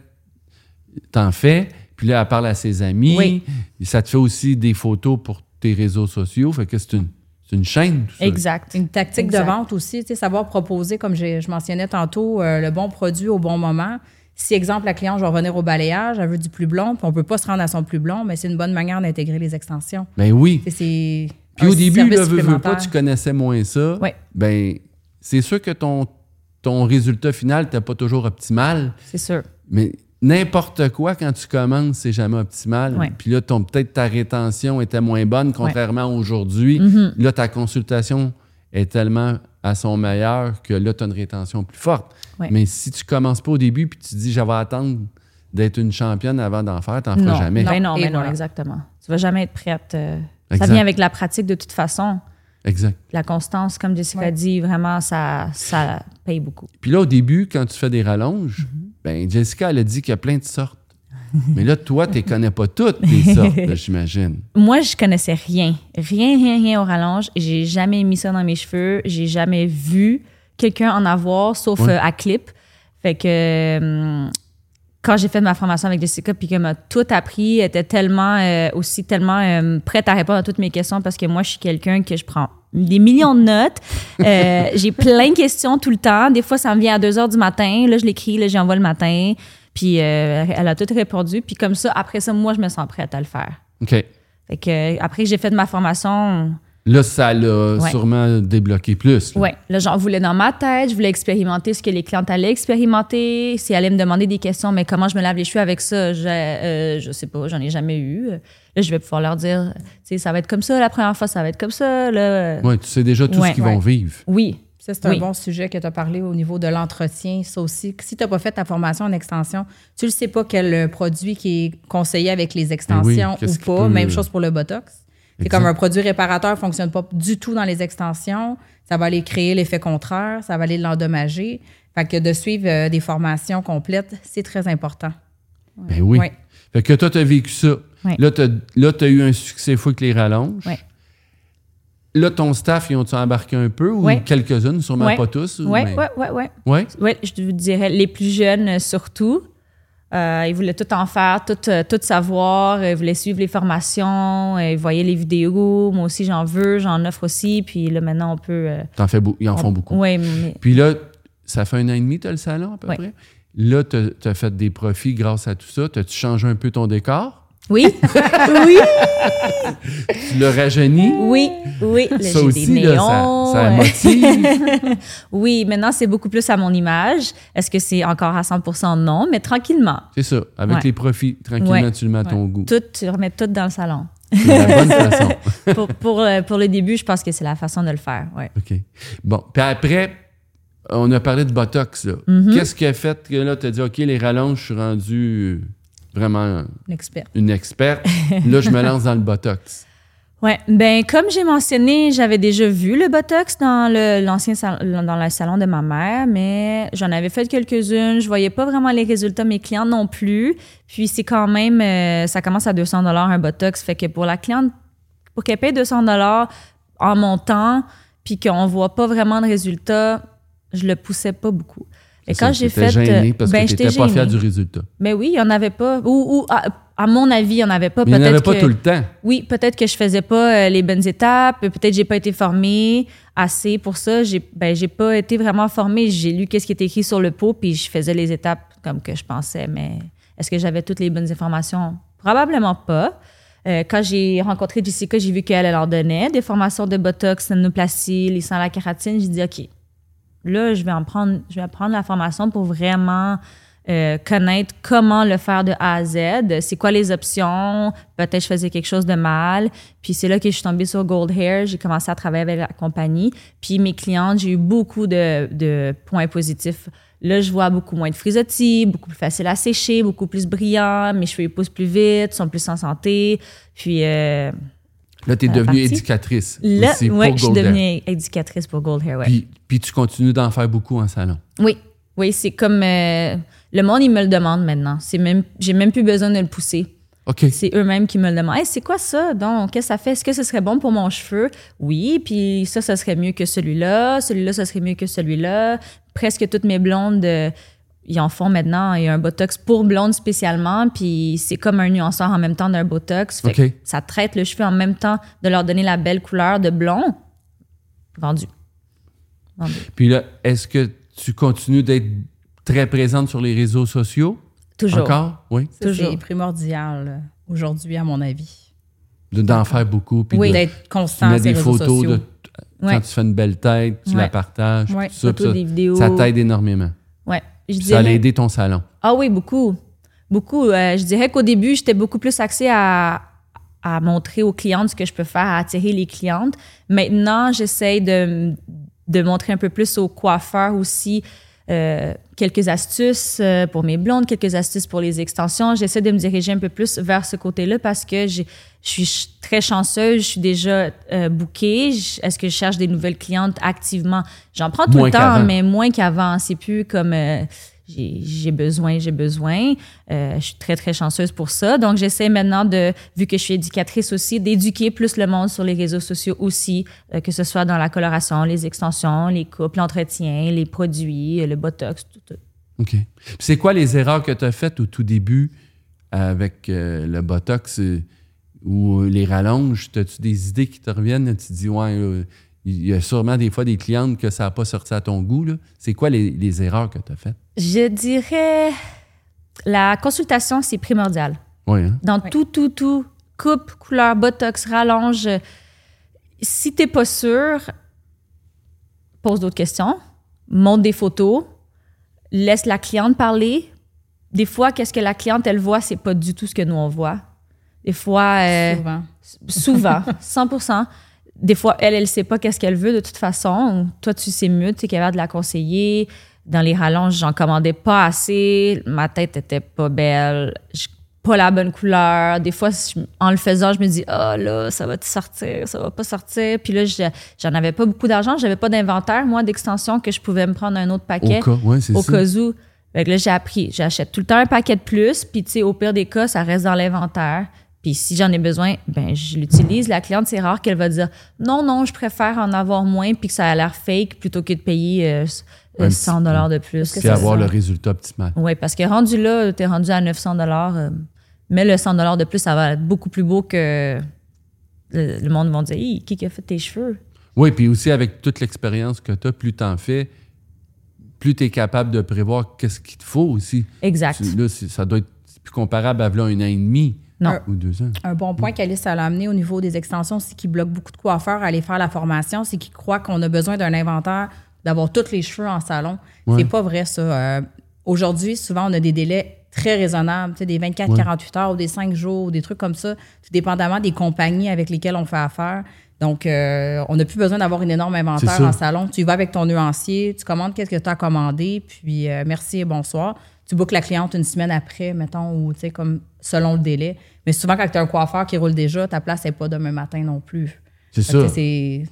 t'en fais. Puis là, elle parle à ses amis. Oui. Et ça te fait aussi des photos pour tes réseaux sociaux. Fait que c'est une, c'est une chaîne, tout ça. Exact. Une tactique Exact. de vente aussi, tu sais, savoir proposer, comme j'ai- je mentionnais tantôt, euh, le bon produit au bon moment. Si, exemple, la cliente, je vais revenir au balayage, elle veut du plus blond, puis on peut pas se rendre à son plus blond, mais c'est une bonne manière d'intégrer les extensions. Ben oui. C'est Puis au début, là, veux, veux pas, tu connaissais moins ça. Ouais. Ben, c'est sûr que ton, ton résultat final n'était pas toujours optimal, C'est sûr. mais n'importe quoi, quand tu commences, c'est jamais optimal. Ouais. Puis là, ton- peut-être ta rétention était moins bonne, contrairement à aujourd'hui. Mm-hmm. Là, ta consultation est tellement à son meilleur que là, tu as une rétention plus forte. Ouais. Mais si tu commences pas au début puis tu dis, j'avais attendre d'être une championne avant d'en faire, t'en feras Non, jamais. ben non, ben non, voilà. exactement. Tu vas jamais être prête. euh, ça vient avec la pratique de toute façon. Exact. La constance, comme Jessica Ouais. dit, vraiment, ça, ça paye beaucoup. Puis là, au début, quand tu fais des rallonges, Mm-hmm. Ben Jessica, elle a dit qu'il y a plein de sortes. Mais là, toi, tu ne connais pas toutes les sortes, j'imagine. Moi, je connaissais rien. Rien, rien, rien au rallonge. J'ai jamais mis ça dans mes cheveux. J'ai jamais vu quelqu'un en avoir, sauf euh, à clip. Fait que hum, quand j'ai fait ma formation avec Jessica, puis qu'elle m'a tout appris, elle était tellement euh, aussi tellement euh, prête à répondre à toutes mes questions parce que moi, je suis quelqu'un que je prends des millions de notes. Euh, j'ai plein de questions tout le temps. Des fois, ça me vient à 2 heures du matin. Là, je l'écris, là, j'envoie le matin. Puis euh, elle a tout répondu. Puis comme ça, après ça, moi, je me sens prête à le faire. OK. Fait que euh, après que j'ai fait ma formation, Là, ça l'a Ouais. sûrement débloqué plus. là. ouais, là j'en voulais dans ma tête, je voulais expérimenter ce que les clientes allaient expérimenter, si elles allaient me demander des questions, mais comment je me lave les cheveux avec ça, je, euh, je sais pas, j'en ai jamais eu. Là, je vais pouvoir leur dire, tu sais, ça va être comme ça la première fois, ça va être comme ça. Là. Ouais, tu sais déjà tout Ouais. ce qu'ils Ouais. vont vivre. Oui, Ça, c'est un Oui. bon sujet que tu as parlé au niveau de l'entretien. Ça aussi, si tu n'as pas fait ta formation en extension, tu ne sais pas quel produit qui est conseillé avec les extensions oui, qu'est-ce ou pas. peut- Même chose pour le Botox. C'est comme un produit réparateur ne fonctionne pas du tout dans les extensions. Ça va aller créer l'effet contraire, ça va aller l'endommager. Fait que de suivre euh, des formations complètes, c'est très important. Ben oui. Ouais. Fait que toi, tu as vécu ça. Ouais. Là, tu as, eu un succès fou avec les rallonges. Ouais. Là, ton staff, ils ont-tu embarqué un peu ou Ouais. quelques-unes, sûrement Ouais. pas tous? ou- ouais, mais- ouais, ouais, ouais. Ouais? Ouais, je vous dirais les plus jeunes euh, surtout. Euh, ils voulaient tout en faire, tout, euh, tout savoir. Ils voulaient suivre les formations. euh, Ils voyaient les vidéos. Moi aussi, j'en veux, j'en offre aussi. Puis là, maintenant, on peut. euh, T'en fais ils en font beaucoup. Oui, mais Puis là, ça fait un an et demi, tu as le salon à peu près? Là, tu as fait des profits grâce à tout ça. T'as-tu changé un peu ton décor? Oui, oui, Tu l'as rajeuni? oui, oui. Là, ça j'ai aussi, des là, néons, ça, ça euh, motive. Oui, maintenant, c'est beaucoup plus à mon image. Est-ce que c'est encore à 100% Non, mais tranquillement. C'est ça. Avec Ouais. les profits, tranquillement, Ouais. tu le mets à ton goût. Tout, tu remets tout dans le salon. C'est la bonne façon. pour, pour, euh, pour le début, je pense que c'est la façon de le faire. Ouais. OK. Bon. Puis après, on a parlé de Botox. là. Mm-hmm. Qu'est-ce qui a fait que là, tu as dit, OK, les rallonges, je suis rendu vraiment L'expert. une experte. là, je me lance dans le Botox. Ouais, ben comme j'ai mentionné, j'avais déjà vu le botox dans le l'ancien dans le salon de ma mère, mais j'en avais fait quelques-unes. Je voyais pas vraiment les résultats mes clientes non plus. Puis c'est quand même, euh, ça commence à 200 dollars un botox, fait que pour la cliente, pour qu'elle paye 200 dollars en montant, puis qu'on voit pas vraiment de résultats, je le poussais pas beaucoup. Et quand j'ai fait, gêné euh, parce ben que j'étais n'étais pas fier du résultat. Ben oui, il y en avait pas. Ou, ou à, à mon avis, il y en avait pas. Mais il n'y en avait pas que- tout le temps. oui, peut-être que je faisais pas euh, les bonnes étapes, peut-être j'ai pas été formée assez pour ça. J'ai ben j'ai pas été vraiment formée. J'ai lu qu'est-ce qui était écrit sur le pot puis je faisais les étapes comme que je pensais. Mais est-ce que j'avais toutes les bonnes informations? Probablement pas. Euh, quand j'ai rencontré Jessica, j'ai vu qu'elle elle en donnait des formations de botox, nanoplastie, les sans la kératine. J'ai dit ok, là je vais en prendre, je vais prendre la formation pour vraiment euh, connaître comment le faire de A à Z, c'est quoi les options, peut-être je faisais quelque chose de mal. Puis c'est là que je suis tombée sur Gold Hair, j'ai commencé à travailler avec la compagnie. Puis mes clientes, j'ai eu beaucoup de, de points positifs. Là, je vois beaucoup moins de frisottis, beaucoup plus facile à sécher, beaucoup plus brillant, mes cheveux poussent plus vite, sont plus en santé. Puis euh, Là, tu es devenue partie. éducatrice. là, aussi ouais, pour je suis devenue éducatrice pour Gold Hair. Ouais. Puis, puis tu continues d'en faire beaucoup en salon. Oui, oui, c'est comme euh, le monde, il me le demande maintenant. C'est même, j'ai même plus besoin de le pousser. OK. C'est eux-mêmes qui me le demandent. Hey, c'est quoi ça? Donc, qu'est-ce que ça fait? Est-ce que ce serait bon pour mon cheveu? Oui, puis ça, ça serait mieux que celui-là. Celui-là, ça serait mieux que celui-là. Presque toutes mes blondes, euh, ils en font maintenant. Il y a un Botox pour blondes spécialement, puis c'est comme un nuanceur en même temps d'un Botox. Fait que OK. ça traite le cheveu en même temps de leur donner la belle couleur de blond. Vendu. Vendu. Puis là, est-ce que tu continues d'être très présente sur les réseaux sociaux? Toujours. Encore? Oui? C'est primordial aujourd'hui, à mon avis. De- D'en faire beaucoup. Puis Oui. D'être tu constant mets sur les des réseaux photos sociaux. de quand Ouais. tu fais une belle tête, tu la partages. Ouais. tout ça, ça, des vidéos. ça t'aide énormément. Je ça a aidé ton salon. Ah oui, beaucoup. Beaucoup. Euh, je dirais qu'au début, j'étais beaucoup plus axée à, à montrer aux clientes ce que je peux faire, à attirer les clientes. Maintenant, j'essaye de, de montrer un peu plus aux coiffeurs aussi euh, quelques astuces euh, pour mes blondes, quelques astuces pour les extensions. J'essaie de me diriger un peu plus vers ce côté-là parce que je suis très chanceuse, je suis déjà euh, bookée. Est-ce que je cherche des nouvelles clientes activement? J'en prends tout Moins le temps, mais moins qu'avant. C'est plus comme euh, j'ai besoin, j'ai besoin. Euh, je suis très, très chanceuse pour ça. Donc, j'essaie maintenant de, vu que je suis éducatrice aussi, d'éduquer plus le monde sur les réseaux sociaux aussi, euh, que ce soit dans la coloration, les extensions, les coupes, l'entretien, les produits, euh, le botox, tout. tout. OK. C'est quoi les erreurs que tu as faites au tout début avec le Botox ou les rallonges? As-tu des idées qui te reviennent? Tu dis, ouais, il y a sûrement des fois des clientes que ça n'a pas sorti à ton goût. là. C'est quoi les, les erreurs que tu as faites? Je dirais, la consultation, c'est primordial. Oui, hein? Dans tout, tout, tout, coupe, couleur, botox, rallonge. Si t'es pas sûr, pose d'autres questions, montre des photos, laisse la cliente parler. Des fois, qu'est-ce que la cliente, elle voit, c'est pas du tout ce que nous, on voit. Des fois, euh, Souvent. souvent, 100 Des fois, elle, elle sait pas qu'est-ce qu'elle veut de toute façon. Toi, tu sais mieux, tu es capable de la conseiller. Dans les rallonges, j'en commandais pas assez. Ma tête était pas belle. Pas la bonne couleur. Des fois, en le faisant, je me dis, ah là, ça va te sortir, ça va pas sortir? Puis là, je- j'en avais pas beaucoup d'argent. J'avais pas d'inventaire, moi, d'extension que je pouvais me prendre un autre paquet Au cas, ouais, c'est au ça. cas où. Fait que là, j'ai appris. J'achète tout le temps un paquet de plus, puis tu sais, au pire des cas, ça reste dans l'inventaire. Puis si j'en ai besoin, ben je l'utilise. La cliente, c'est rare qu'elle va dire non, non, je préfère en avoir moins puis que ça a l'air fake plutôt que de payer euh, euh, Un 100 dollars de plus. Puis avoir le résultat optimal. Oui, parce que rendu là, t'es rendu à 900 dollars. euh, mais le 100 dollars de plus, ça va être beaucoup plus beau que le, le monde va dire, Hi, qui a fait tes cheveux? Oui, puis aussi avec toute l'expérience que tu as, plus tu en fais, plus tu es capable de prévoir qu'est-ce qu'il te faut aussi. Exact. Tu- Là, ça doit être plus comparable à un an et demi Non. ou deux ans. Un bon point qu'Alice a amené au niveau des extensions, c'est qu'il bloque beaucoup de coiffeurs à aller faire la formation, c'est qu'ils croient qu'on a besoin d'un inventaire, d'avoir tous les cheveux en salon. Ouais. C'est pas vrai, ça. Euh, Aujourd'hui, souvent, on a des délais très raisonnables, des 24-48 heures ou des 5 jours ou des trucs comme ça, tout dépendamment des compagnies avec lesquelles on fait affaire. Donc, euh, on n'a plus besoin d'avoir une énorme inventaire en salon. Tu y vas avec ton nuancier, tu commandes qu'est-ce que tu as commandé, puis euh, merci et bonsoir. Tu bookes la cliente une semaine après, mettons, ou comme selon le délai. Mais souvent, quand tu as un coiffeur qui roule déjà, ta place n'est pas demain matin non plus. C'est ça. C'est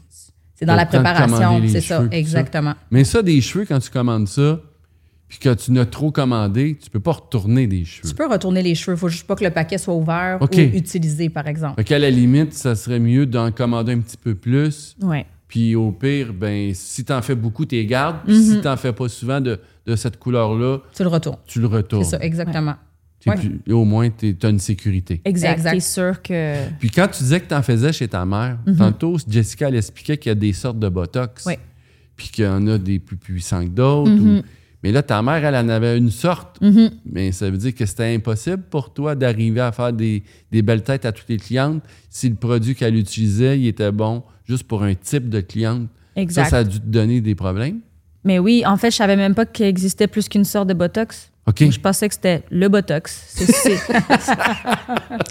dans la préparation, c'est ça, exactement. Mais ça, des cheveux, quand tu commandes ça, puis que tu n'as trop commandé, tu peux pas retourner des cheveux. Tu peux retourner les cheveux, il faut juste pas que le paquet soit ouvert ou utilisé, par exemple. Fait qu'à la limite, ça serait mieux d'en commander un petit peu plus. Ouais. Puis au pire, ben si t'en fais beaucoup, t'es gardes. Puis Mhm. si t'en fais pas souvent de, de cette couleur-là, Tu le retournes. tu le retournes. C'est ça, exactement. Ouais. plus- et au moins, tu as une sécurité. Exact. Exact. T'es sûr que. Puis quand tu disais que tu en faisais chez ta mère, tantôt, Jessica, elle expliquait qu'il y a des sortes de Botox. Oui. Puis qu'il y en a des plus puissants que d'autres. ou- Mais là, ta mère, elle en avait une sorte. Mais ça veut dire que c'était impossible pour toi d'arriver à faire des, des belles têtes à toutes les clientes si le produit qu'elle utilisait, il était bon juste pour un type de cliente. Exact. Ça, ça a dû te donner des problèmes? Mais oui, en fait, je savais même pas qu'il existait plus qu'une sorte de Botox. Je pensais que c'était le Botox.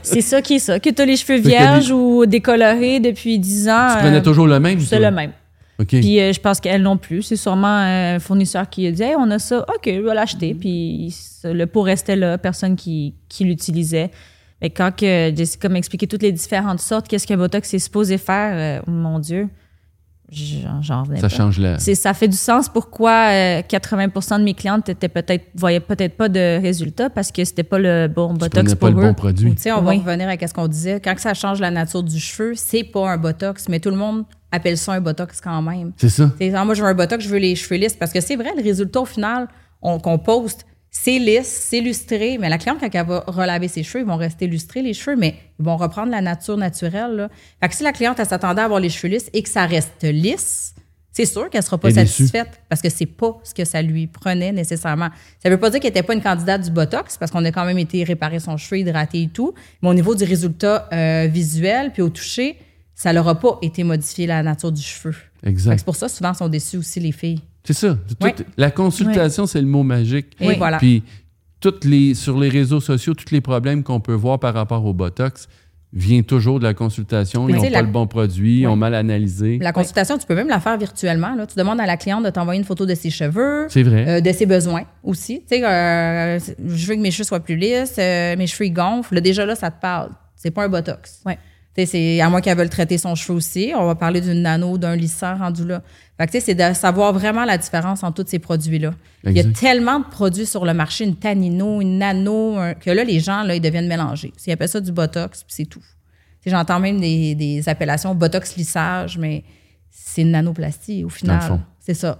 C'est- ça qui est ça. Que tu as les cheveux vierges ou décolorés depuis 10 ans. Tu prenais euh, toujours le même? C'est le même. Puis euh, je pense qu'elle non plus. C'est sûrement un fournisseur qui a dit Hey, on a ça, OK, je vais l'acheter. Puis le pot restait là, personne qui, qui l'utilisait. Mais quand que Jessica m'expliquait toutes les différentes sortes, qu'est-ce qu'un Botox est supposé faire, euh, mon Dieu, j'en j'en revenais ça pas. change la... C'est- Ça fait du sens pourquoi euh, 80% de mes clientes étaient peut-être voyaient peut-être pas de résultats parce que c'était pas le bon Tu Botox pour pas le bon produit. Tu sais, on va Oui. revenir à ce qu'on disait. Quand ça change la nature du cheveu, c'est pas un botox, mais tout le monde appelle ça un botox quand même. C'est ça. Moi, je veux un botox, je veux les cheveux lisses. Parce que c'est vrai, le résultat au final on- qu'on poste, c'est lisse, c'est lustré. Mais la cliente, quand elle va relaver ses cheveux, ils vont rester lustrés, les cheveux, mais ils vont reprendre la nature naturelle. Là. Fait que si la cliente, elle s'attendait à avoir les cheveux lisses et que ça reste lisse, c'est sûr qu'elle sera pas satisfaite parce que c'est pas ce que ça lui prenait nécessairement. Ça veut pas dire qu'elle n'était pas une candidate du Botox parce qu'on a quand même été réparer son cheveu, hydraté et tout. Mais au niveau du résultat euh, visuel puis au toucher, ça n'aura pas été modifié la nature du cheveu. Exact. C'est pour ça souvent sont déçus aussi les filles. C'est ça. Tout-. La consultation, c'est le mot magique. Et voilà. Puis, toutes les, sur les réseaux sociaux, tous les problèmes qu'on peut voir par rapport au Botox viennent toujours de la consultation. Mais Ils n'ont pas la- le bon produit, ils ont mal analysé. La consultation, tu peux même la faire virtuellement. Là. Tu demandes à la cliente de t'envoyer une photo de ses cheveux, C'est vrai. euh, de ses besoins aussi. Tu sais, euh, je veux que mes cheveux soient plus lisses, euh, mes cheveux ils gonflent. Là, déjà là, ça te parle. C'est pas un botox. Sais, c'est à moins qu'elle veuille traiter son cheveu aussi. On va parler d'une nano, d'un lisseur rendu là. Fait que, tu sais, c'est de savoir vraiment la différence entre tous ces produits-là. Il y a tellement de produits sur le marché, une tanino, une nano, un- que là, les gens, là, ils deviennent mélangés. Ils appellent ça du botox, puis c'est tout. J'entends même des, des appellations botox lissage, mais c'est une nanoplastie au final. C'est ça.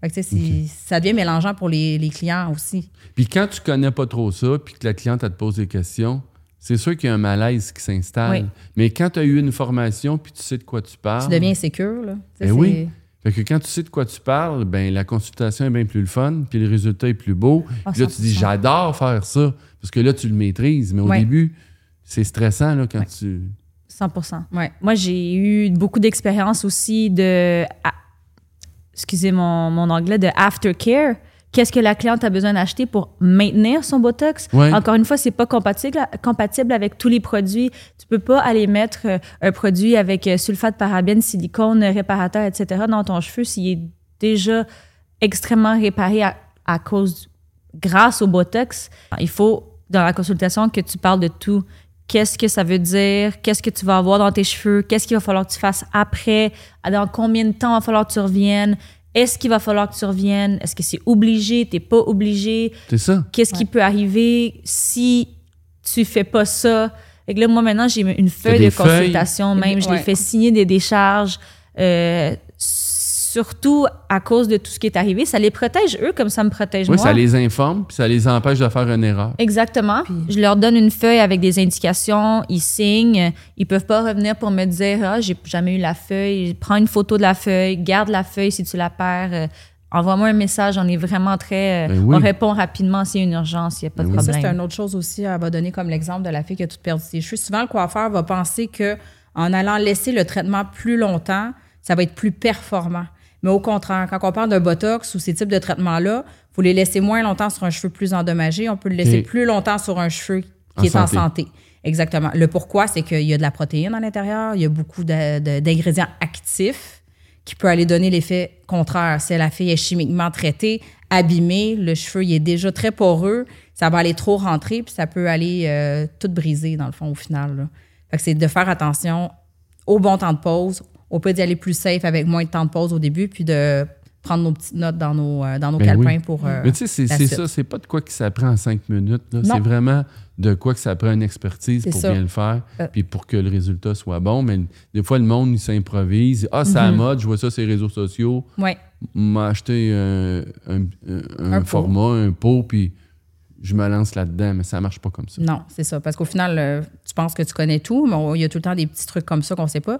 Fait que, Ça devient mélangeant pour les, les clients aussi. Puis quand tu connais pas trop ça, puis que la cliente elle te pose des questions, c'est sûr qu'il y a un malaise qui s'installe. Oui. Mais quand tu as eu une formation, puis tu sais de quoi tu parles. Tu deviens insécure. Là. Ben c'est- oui. Fait que quand tu sais de quoi tu parles, ben la consultation est bien plus le fun, puis le résultat est plus beau. Ah, Puis là, tu dis 100%. j'adore faire ça, parce que là, tu le maîtrises. Mais au Ouais. début, c'est stressant là, quand Ouais. tu. 100 Ouais. Moi, j'ai eu beaucoup d'expérience aussi de. excusez mon, mon anglais, de aftercare. Qu'est-ce que la cliente a besoin d'acheter pour maintenir son Botox? Ouais. Encore une fois, c'est pas compatible, compatible avec tous les produits. Tu peux pas aller mettre euh, un produit avec euh, sulfate, parabène, silicone, réparateur, etc. dans ton cheveu s'il est déjà extrêmement réparé à, à cause, grâce au Botox. Il faut, dans la consultation, que tu parles de tout. Qu'est-ce que ça veut dire? Qu'est-ce que tu vas avoir dans tes cheveux? Qu'est-ce qu'il va falloir que tu fasses après? Dans combien de temps il va falloir que tu reviennes? Est-ce qu'il va falloir que tu reviennes? Est-ce que c'est obligé? T'es pas obligé? C'est ça. Qu'est-ce qui peut arriver si tu fais pas ça? Que là, moi, maintenant, j'ai une feuille de feuilles. consultation même. Je Ouais. les fais signer des décharges. Euh, surtout à cause de tout ce qui est arrivé. Ça les protège, eux, comme ça me protège Oui, moi. ça les informe, puis ça les empêche de faire une erreur. Exactement. Je leur donne une feuille avec des indications, ils signent. Ils peuvent pas revenir pour me dire ah j'ai jamais eu la feuille. Prends une photo de la feuille, garde la feuille si tu la perds, euh, envoie-moi un message. On est vraiment très. euh, Ben oui. On répond rapidement s'il y a une urgence, il n'y a pas de Ben. Ça, problème. c'est une autre chose aussi. Elle va donner comme l'exemple de la fille qui a tout perdu ses cheveux. Souvent, le coiffeur va penser que en allant laisser le traitement plus longtemps, ça va être plus performant. Mais au contraire, quand on parle de Botox ou ces types de traitements-là, il faut les laisser moins longtemps sur un cheveu plus endommagé. On peut le laisser plus longtemps sur un cheveu qui En est en santé. Exactement. Le pourquoi, c'est qu'il y a de la protéine à l'intérieur, il y a beaucoup d'ingrédients actifs qui peut aller donner l'effet contraire. Si la fille est chimiquement traitée, abîmée, le cheveu il est déjà très poreux, ça va aller trop rentrer, puis ça peut aller euh, tout briser, dans le fond, au final. là. Fait que c'est de faire attention au bon temps de pause, au peut d'y aller plus safe avec moins de temps de pause au début, puis de prendre nos petites notes dans nos, euh, dans nos Ben calepins oui. pour. euh, Mais tu sais, c'est ça, c'est pas de quoi que ça prend en cinq minutes. C'est vraiment de quoi que ça prend une expertise pour ça. bien le faire, Euh. puis pour que le résultat soit bon. Mais des fois, le monde, il s'improvise. Ah, c'est Mhm. à la mode, je vois ça sur les réseaux sociaux. Ouais. m'a acheté un, un- un- un Un pot. format, un pot, puis je me lance là-dedans, mais ça marche pas comme ça. Non, c'est ça. Parce qu'au final, tu penses que tu connais tout, mais il y a tout le temps des petits trucs comme ça qu'on ne sait pas.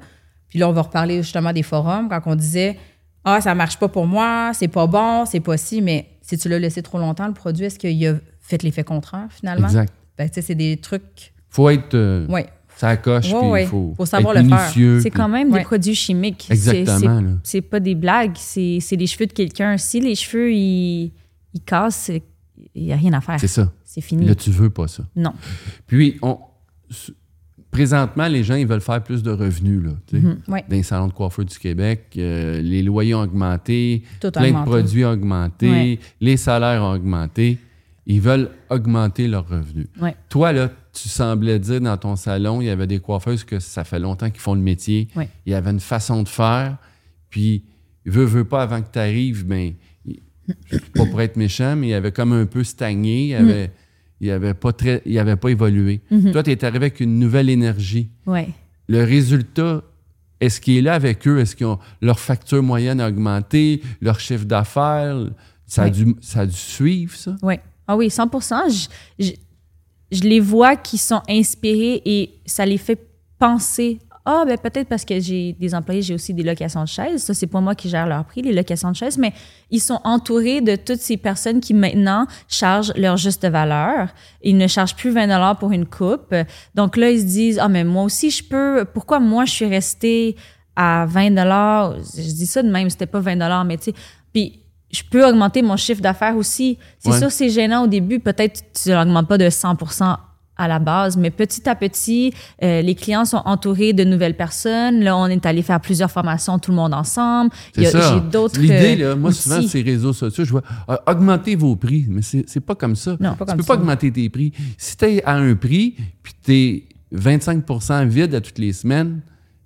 Puis là, on va reparler justement des forums quand on disait Ah, ça marche pas pour moi, c'est pas bon, c'est pas si, mais si tu l'as laissé trop longtemps, le produit, est-ce qu'il a fait l'effet contraire finalement? Exact. Ben, tu sais, c'est des trucs. faut être... euh, Oui. Ça coche, Ouais, puis ouais. il faut, Faut savoir être le faire. minutieux. C'est puis- quand même Ouais. des produits chimiques. C'est- Exactement, c'est- pas des blagues, c'est c'est les cheveux de quelqu'un. Si les cheveux, ils, ils cassent, il n'y a rien à faire. C'est ça. C'est fini. Là, tu veux pas ça. Non. Puis, on, présentement, les gens, ils veulent faire plus de revenus, là, tu sais. Mhm. Dans les salons de coiffeur du Québec, euh, les loyers ont augmenté, Tout plein augmenté. de produits ont augmenté, les salaires ont augmenté. Ils veulent augmenter leurs revenus. Toi, là, tu semblais dire dans ton salon, il y avait des coiffeuses que ça fait longtemps qu'ils font le métier. Il y avait une façon de faire. Puis, veut, veut pas, avant que tu arrives, ben, pas pour être méchant, mais il avait comme un peu stagné. Il avait, il avait, pas, très, il avait pas évolué. Toi, tu es arrivé avec une nouvelle énergie. Ouais. Le résultat, est-ce qu'il est là avec eux? Est-ce que leur facture moyenne a augmenté? Leur chiffre d'affaires? Ça, a dû, ça a dû suivre, ça? Oui. Ah oui, 100 je, je, je les vois qui sont inspirés et ça les fait penser. Ah, ben peut-être parce que j'ai des employés, j'ai aussi des locations de chaises. Ça, c'est pas moi qui gère leur prix, les locations de chaises, mais ils sont entourés de toutes ces personnes qui maintenant chargent leur juste valeur. Ils ne chargent plus 20 pour une coupe. Donc là, ils se disent, ah, mais moi aussi, je peux. Pourquoi moi, je suis restée à 20 Je dis ça de même, c'était pas 20 mais tu sais. Puis je peux augmenter mon chiffre d'affaires aussi. C'est Ouais. sûr, c'est gênant au début. Peut-être tu n'augmentes pas de 100 à la base, mais petit à petit, euh, les clients sont entourés de nouvelles personnes. Là, on est allé faire plusieurs formations, tout le monde ensemble. Il y C'est a- ça. J'ai d'autres. L'idée, euh, là, moi, souvent, outils. ces réseaux sociaux, je vois ah, augmenter vos prix, mais c'est c'est pas comme ça. Non, tu pas peux pas augmenter tes prix. Si tu es à un prix, puis tu es 25% vide à toutes les semaines,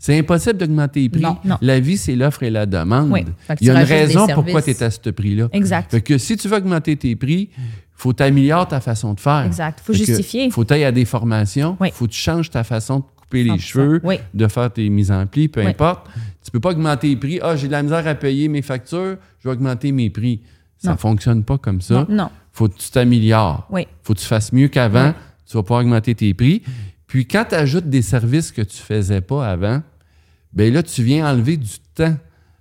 c'est impossible d'augmenter les prix. Non, non. La vie, c'est l'offre et la demande. Oui. Il y a une raison pourquoi tu es à ce prix-là. Exact. Fait que si tu veux augmenter tes prix, faut t'améliorer ta façon de faire. Exact. Faut Fait que justifier. faut aller à des formations. Oui. faut que tu changes ta façon de couper les 100%. cheveux, Oui. de faire tes mises en pli, peu importe. Tu peux pas augmenter les prix. Ah, j'ai de la misère à payer mes factures, je vais augmenter mes prix. Ça Non. fonctionne pas comme ça. Non. Faut que tu t'améliores. Oui. faut que tu fasses mieux qu'avant. Tu vas pouvoir augmenter tes prix. Puis quand tu ajoutes des services que tu faisais pas avant, ben là, tu viens enlever du temps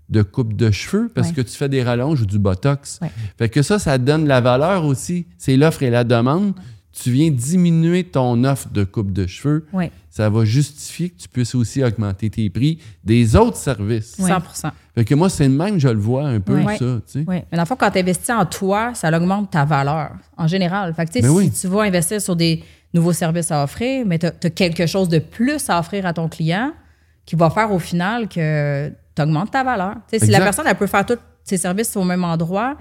de coupe de cheveux parce Ouais. que tu fais des rallonges ou du botox. Ouais. Fait que ça, ça donne la valeur aussi. C'est l'offre et la demande. Tu viens diminuer ton offre de coupe de cheveux. Oui. Ça va justifier que tu puisses aussi augmenter tes prix des autres services. Ouais. 100 Fait que moi, c'est le même, je le vois un peu, Ouais. ça. tu sais. Oui. Mais dans le fond, quand tu investis en toi, ça augmente ta valeur en général. Fait que, tu sais, Ben si oui. tu vas investir sur des nouveaux services à offrir, mais tu as, quelque chose de plus à offrir à ton client qui va faire au final que tu augmentes ta valeur. Si la personne elle peut faire tous ses services au même endroit,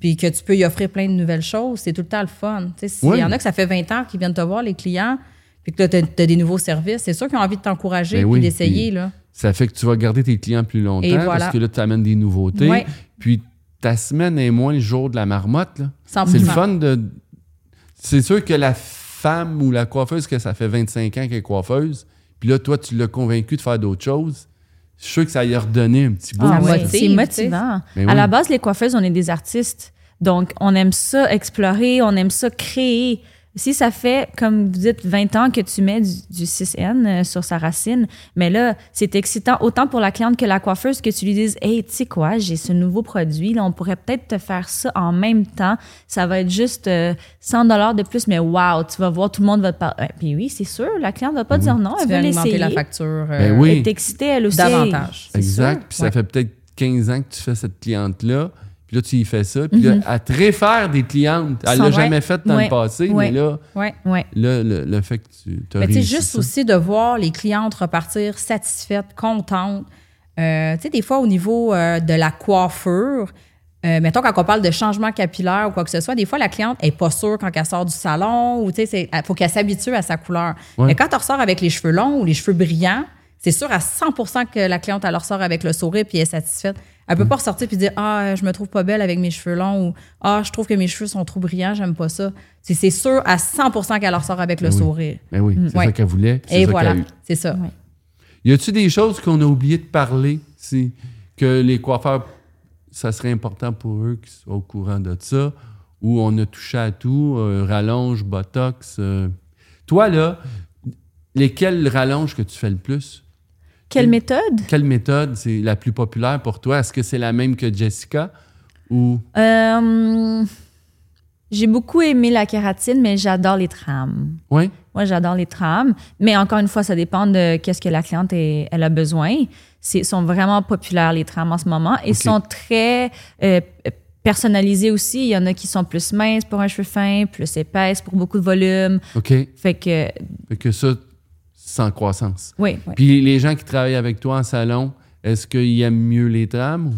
puis que tu peux y offrir plein de nouvelles choses, c'est tout le temps le fun. S'il Oui. y en a que ça fait 20 ans qu'ils viennent te voir, les clients, puis que là, tu as, des nouveaux services, c'est sûr qu'ils ont envie de t'encourager Ben puis oui, d'essayer. Ça fait que tu vas garder tes clients plus longtemps Et voilà. parce que là, tu amènes des nouveautés. Ouais. Puis ta semaine est moins le jour de la marmotte. là. 100%. C'est le fun de. C'est sûr que la femme ou la coiffeuse, que ça fait 25 ans qu'elle est coiffeuse, puis là, toi, tu l'as convaincu de faire d'autres choses. Je suis sûr que ça y a redonné un petit bout. Ah c'est motivant. À la base, les coiffeuses, on est des artistes. Donc, on aime ça explorer, on aime ça créer. Si ça fait, comme vous dites, 20 ans que tu mets du, du 6N euh, sur sa racine, mais là, c'est excitant autant pour la cliente que la coiffeuse que tu lui dises Hey, tu sais quoi, j'ai ce nouveau produit, là, on pourrait peut-être te faire ça en même temps. Ça va être juste euh, 100 dollars de plus, mais wow, tu vas voir, tout le monde va te parler. Puis oui, c'est sûr, la cliente va pas dire non, Tu elle veut alimenter l'essayer. la facture euh, Ben oui. Elle est excitée, elle aussi. davantage. Exact. sûr. Puis ça fait peut-être 15 ans que tu fais cette cliente-là. Puis là, tu y fais ça. Puis là, Mhm. à te réfaire des clientes. Elle l'a jamais fait dans Ouais. le passé, Ouais. mais là, Ouais. Ouais. là le, le fait que tu as Mais tu sais, juste ça. aussi de voir les clientes repartir satisfaites, contentes. Euh, tu sais, des fois, au niveau euh, de la coiffure, euh, mettons, quand on parle de changement capillaire ou quoi que ce soit, des fois, la cliente n'est pas sûre quand elle sort du salon ou, tu sais, il faut qu'elle s'habitue à sa couleur. Ouais. Mais quand elle ressort avec les cheveux longs ou les cheveux brillants, c'est sûr à 100% que la cliente, elle ressort avec le sourire puis elle est satisfaite. Elle Mm. peut pas ressortir puis dire Ah, je me trouve pas belle avec mes cheveux longs ou Ah, je trouve que mes cheveux sont trop brillants, j'aime pas ça. C'est c'est sûr à 100% qu'elle ressort avec le Ben oui. sourire. Ben oui, c'est Ouais. ça qu'elle voulait. Et ça voilà, qu'elle a eu. c'est ça. Ouais. Y a-tu des choses qu'on a oublié de parler, si, que les coiffeurs, ça serait important pour eux qu'ils soient au courant de ça, ou on a touché à tout, euh, rallonge, botox. euh. Toi, là, lesquels rallonges que tu fais le plus? Quelle méthode? Quelle méthode c'est la plus populaire pour toi? Est-ce que c'est la même que Jessica? Ou? Euh, j'ai beaucoup aimé la kératine, mais j'adore les trames. Oui? Moi, j'adore les trames, mais encore une fois, ça dépend de qu'est-ce que la cliente est- elle a besoin. C'est sont vraiment populaires les trames en ce moment et Ok. sont très euh, personnalisées aussi. Il y en a qui sont plus minces pour un cheveu fin, plus épaisses pour beaucoup de volume. OK. Fait Fait que que ça, sans croissance. oui. oui. Puis les gens qui travaillent avec toi en salon, est-ce qu'ils aiment mieux les trames? ou-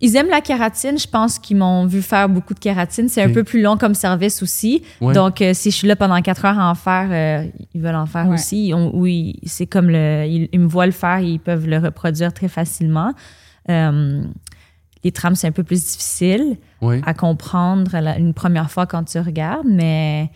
Ils aiment la kératine. Je pense qu'ils m'ont vu faire beaucoup de kératine. C'est un peu plus long comme service aussi. Ouais. Donc, euh, si je suis là pendant quatre heures à en faire, euh, ils veulent en faire Ouais. aussi. Ils ont- oui, c'est comme le, ils, ils me voient le faire, ils peuvent le reproduire très facilement. Euh, les trames, c'est un peu plus difficile à comprendre la- une première fois quand tu regardes, mais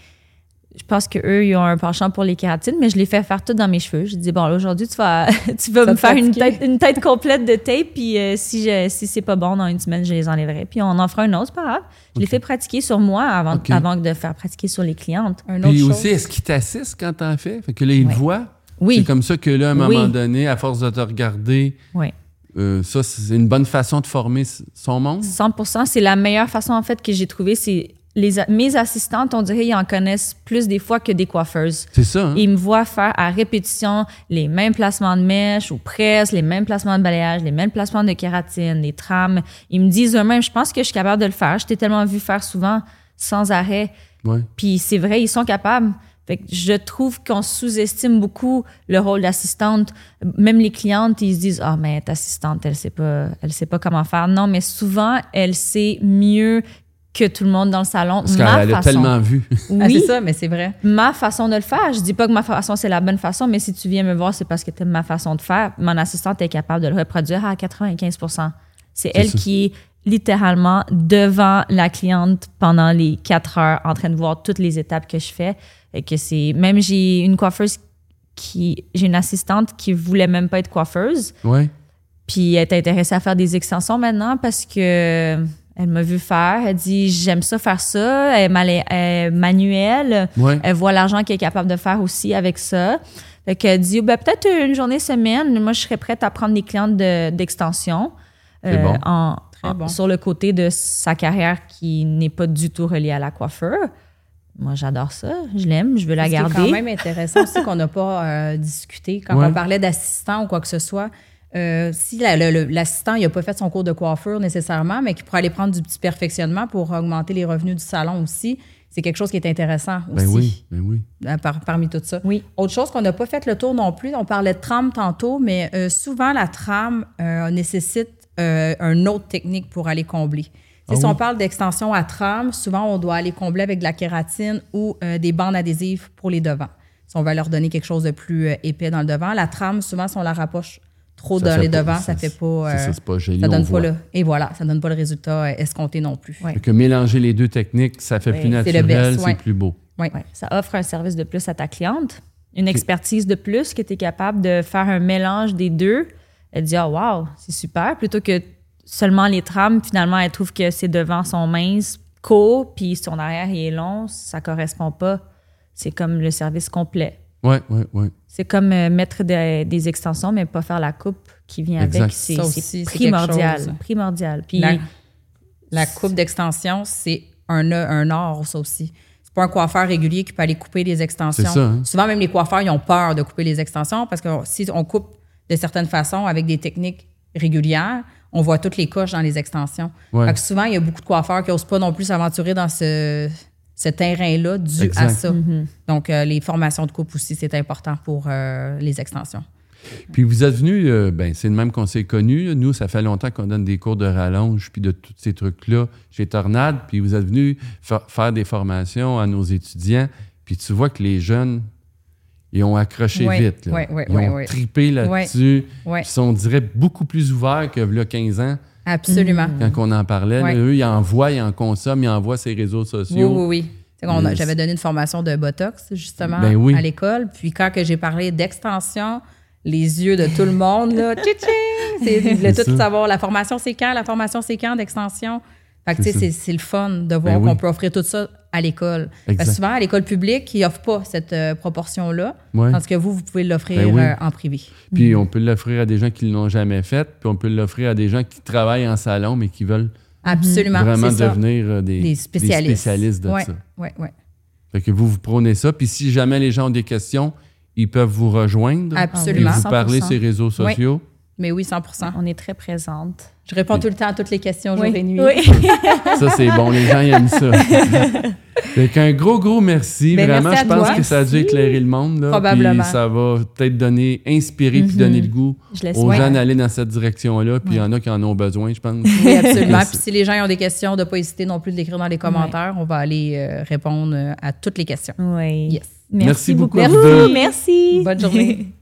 je pense qu'eux, ils ont un penchant pour les kératines, mais je les fais faire tout dans mes cheveux. Je dis, bon, là, aujourd'hui, tu vas, tu vas me faire une tête, une tête complète de tape, puis euh, si, je, si c'est pas bon dans une semaine, je les enlèverai. Puis on en fera un autre, c'est pas grave. Je les fais pratiquer sur moi avant, avant de faire pratiquer sur les clientes. Un autre Puis chose. aussi, est-ce qu'ils t'assistent quand t'en fais? Fait que là, ils Ouais. voient? Oui. C'est comme ça que là, à un moment Oui. donné, à force de te regarder, Oui. euh, ça, c'est une bonne façon de former son monde? 100% c'est la meilleure façon, en fait, que j'ai trouvé. C'est les, mes assistantes, on dirait, ils en connaissent plus des fois que des coiffeuses. C'est ça, hein? Ils me voient faire à répétition les mêmes placements de mèche ou presque, les mêmes placements de balayage, les mêmes placements de kératine, les trames. Ils me disent eux-mêmes, je pense que je suis capable de le faire. Je t'ai tellement vu faire souvent sans arrêt. Ouais. Puis c'est vrai, ils sont capables. Fait que je trouve qu'on sous-estime beaucoup le rôle d'assistante. Même les clientes, ils se disent ah mais ta assistante, elle sait pas, elle sait pas comment faire. Non, mais souvent elle sait mieux que tout le monde dans le salon. Parce ma qu'elle a façon. tellement vu. Ah, Oui, c'est ça, mais c'est vrai. ma façon de le faire. Je dis pas que ma façon c'est la bonne façon, mais si tu viens me voir, c'est parce que tu ma façon de faire. Mon assistante est capable de le reproduire à 95 C'est elle ça. qui est littéralement devant la cliente pendant les quatre heures en train de voir toutes les étapes que je fais. Et que c'est même j'ai une coiffeuse qui j'ai une assistante qui voulait même pas être coiffeuse. Ouais. Puis elle est intéressée à faire des extensions maintenant parce que elle m'a vu faire. Elle dit j'aime ça faire ça. Elle elle est manuelle. Ouais. Elle voit l'argent qu'elle est capable de faire aussi avec ça. Fait qu'elle dit ben, peut-être une journée semaine. Moi je serais prête à prendre des clientes de- d'extension. C'est bon. en, Très en- bon. Sur le côté de sa carrière qui n'est pas du tout reliée à la coiffure. Moi, j'adore ça. Je l'aime. Je veux la garder. quand même intéressant aussi qu'on n'a pas euh, discuté quand Ouais. on parlait d'assistant ou quoi que ce soit. Euh, si la- l'assistant n'a pas fait son cours de coiffure nécessairement, mais qui pourrait aller prendre du petit perfectionnement pour augmenter les revenus du salon aussi, c'est quelque chose qui est intéressant aussi Ben oui, ben oui. euh, par- parmi tout ça. Oui. Autre chose qu'on n'a pas fait le tour non plus, on parlait de trame tantôt, mais euh, souvent la trame euh, nécessite euh, une autre technique pour aller combler. Ah si oui? on parle d'extension à trame, souvent on doit aller combler avec de la kératine ou euh, des bandes adhésives pour les devants. Si on va leur donner quelque chose de plus euh, épais dans le devant, la trame, souvent, si on la rapproche trop Ça dans fait les pas- devants, ça- ça, fait pas. euh, ça, c'est pas joli, ça on donne voit. pas le, et voilà, ça donne pas le résultat euh, escompté non plus. Ouais. Que mélanger les deux techniques, ça fait plus naturel, c'est ouais. plus beau. Ça offre un service de plus à ta cliente, une expertise de plus que tu es capable de faire un mélange des deux. Elle dit Ah, wow, c'est super. Plutôt que seulement les trames, finalement, elle trouve que ses devants sont minces, courts, puis son arrière il est long, ça correspond pas c'est comme le service complet. Oui, oui, oui. C'est comme euh, mettre des, des extensions, mais pas faire la coupe qui vient Exact. avec. C'est primordial. Primordial. Puis, La, la coupe d'extension, c'est un, un art, ça aussi. C'est pas un coiffeur régulier qui peut aller couper des extensions. C'est ça, hein? Souvent, même les coiffeurs, ils ont peur de couper les extensions parce que si on coupe de certaines façons avec des techniques régulières, on voit toutes les coches dans les extensions. Ouais. Fait que souvent, il y a beaucoup de coiffeurs qui n'osent pas non plus s'aventurer dans ce, ce terrain-là dû Exact. à ça. Donc, euh, les formations de coupe aussi, c'est important pour euh, les extensions. Puis vous êtes venu, euh, ben, c'est le même qu'on s'est connu. Nous, ça fait longtemps qu'on donne des cours de rallonge puis de tous ces trucs-là chez Tornade. Puis vous êtes venu fa- faire des formations à nos étudiants. Puis tu vois que les jeunes, ils ont accroché vite. là. ouais, ouais, ils ont tripé là-dessus. Ils sont, on dirait, beaucoup plus ouverts que là, 15 ans, Absolument. quand on en parlait. là. Eux, ils en voient, ils en consomment, ils en voient ces réseaux Oui, sociaux. oui, oui. Mais J'avais donné une formation de Botox, justement, Ben oui. à l'école. Puis quand j'ai parlé d'extension, les yeux de tout le monde, là, voulaient C'est tout ça. savoir. La formation, c'est quand? La formation, c'est quand d'extension? Fait que, tu C'est sais, le fun de voir Ben oui. qu'on peut offrir tout ça à l'école. Parce que Exact. souvent, à l'école publique, ils n'offrent pas cette euh, proportion-là. Ouais. Tandis que vous, vous pouvez l'offrir Ben oui. euh, en privé. Puis on peut l'offrir à des gens qui ne l'ont jamais fait. Puis on peut l'offrir à des gens qui travaillent en salon, mais qui veulent Absolument. vraiment devenir euh, des, Des spécialistes. spécialistes de ouais, ça. Ouais, ouais. Fait que vous, vous prônez ça. Puis si jamais les gens ont des questions, ils peuvent vous rejoindre. Absolument. Et vous parler 100%. sur les réseaux sociaux. Mais oui, 100 on est très présente. Je réponds tout le temps à toutes les questions, jour Oui. et nuit. Oui. Ça, c'est bon. Les gens ils aiment ça. fait qu'un gros, gros merci. Ben, Vraiment, merci je pense toi. que ça a dû éclairer le monde. Là, Probablement. Puis ça va peut-être donner, inspirer puis donner le goût aux ouais. gens d'aller dans cette direction-là. Puis il y en a qui en ont besoin, je pense. Oui, absolument. Puis si les gens ont des questions, de ne pas hésiter non plus de l'écrire dans les commentaires. On va aller euh, répondre euh, à toutes les questions. Oui. Yes. Merci beaucoup Merci. deux. Merci. Bonne journée.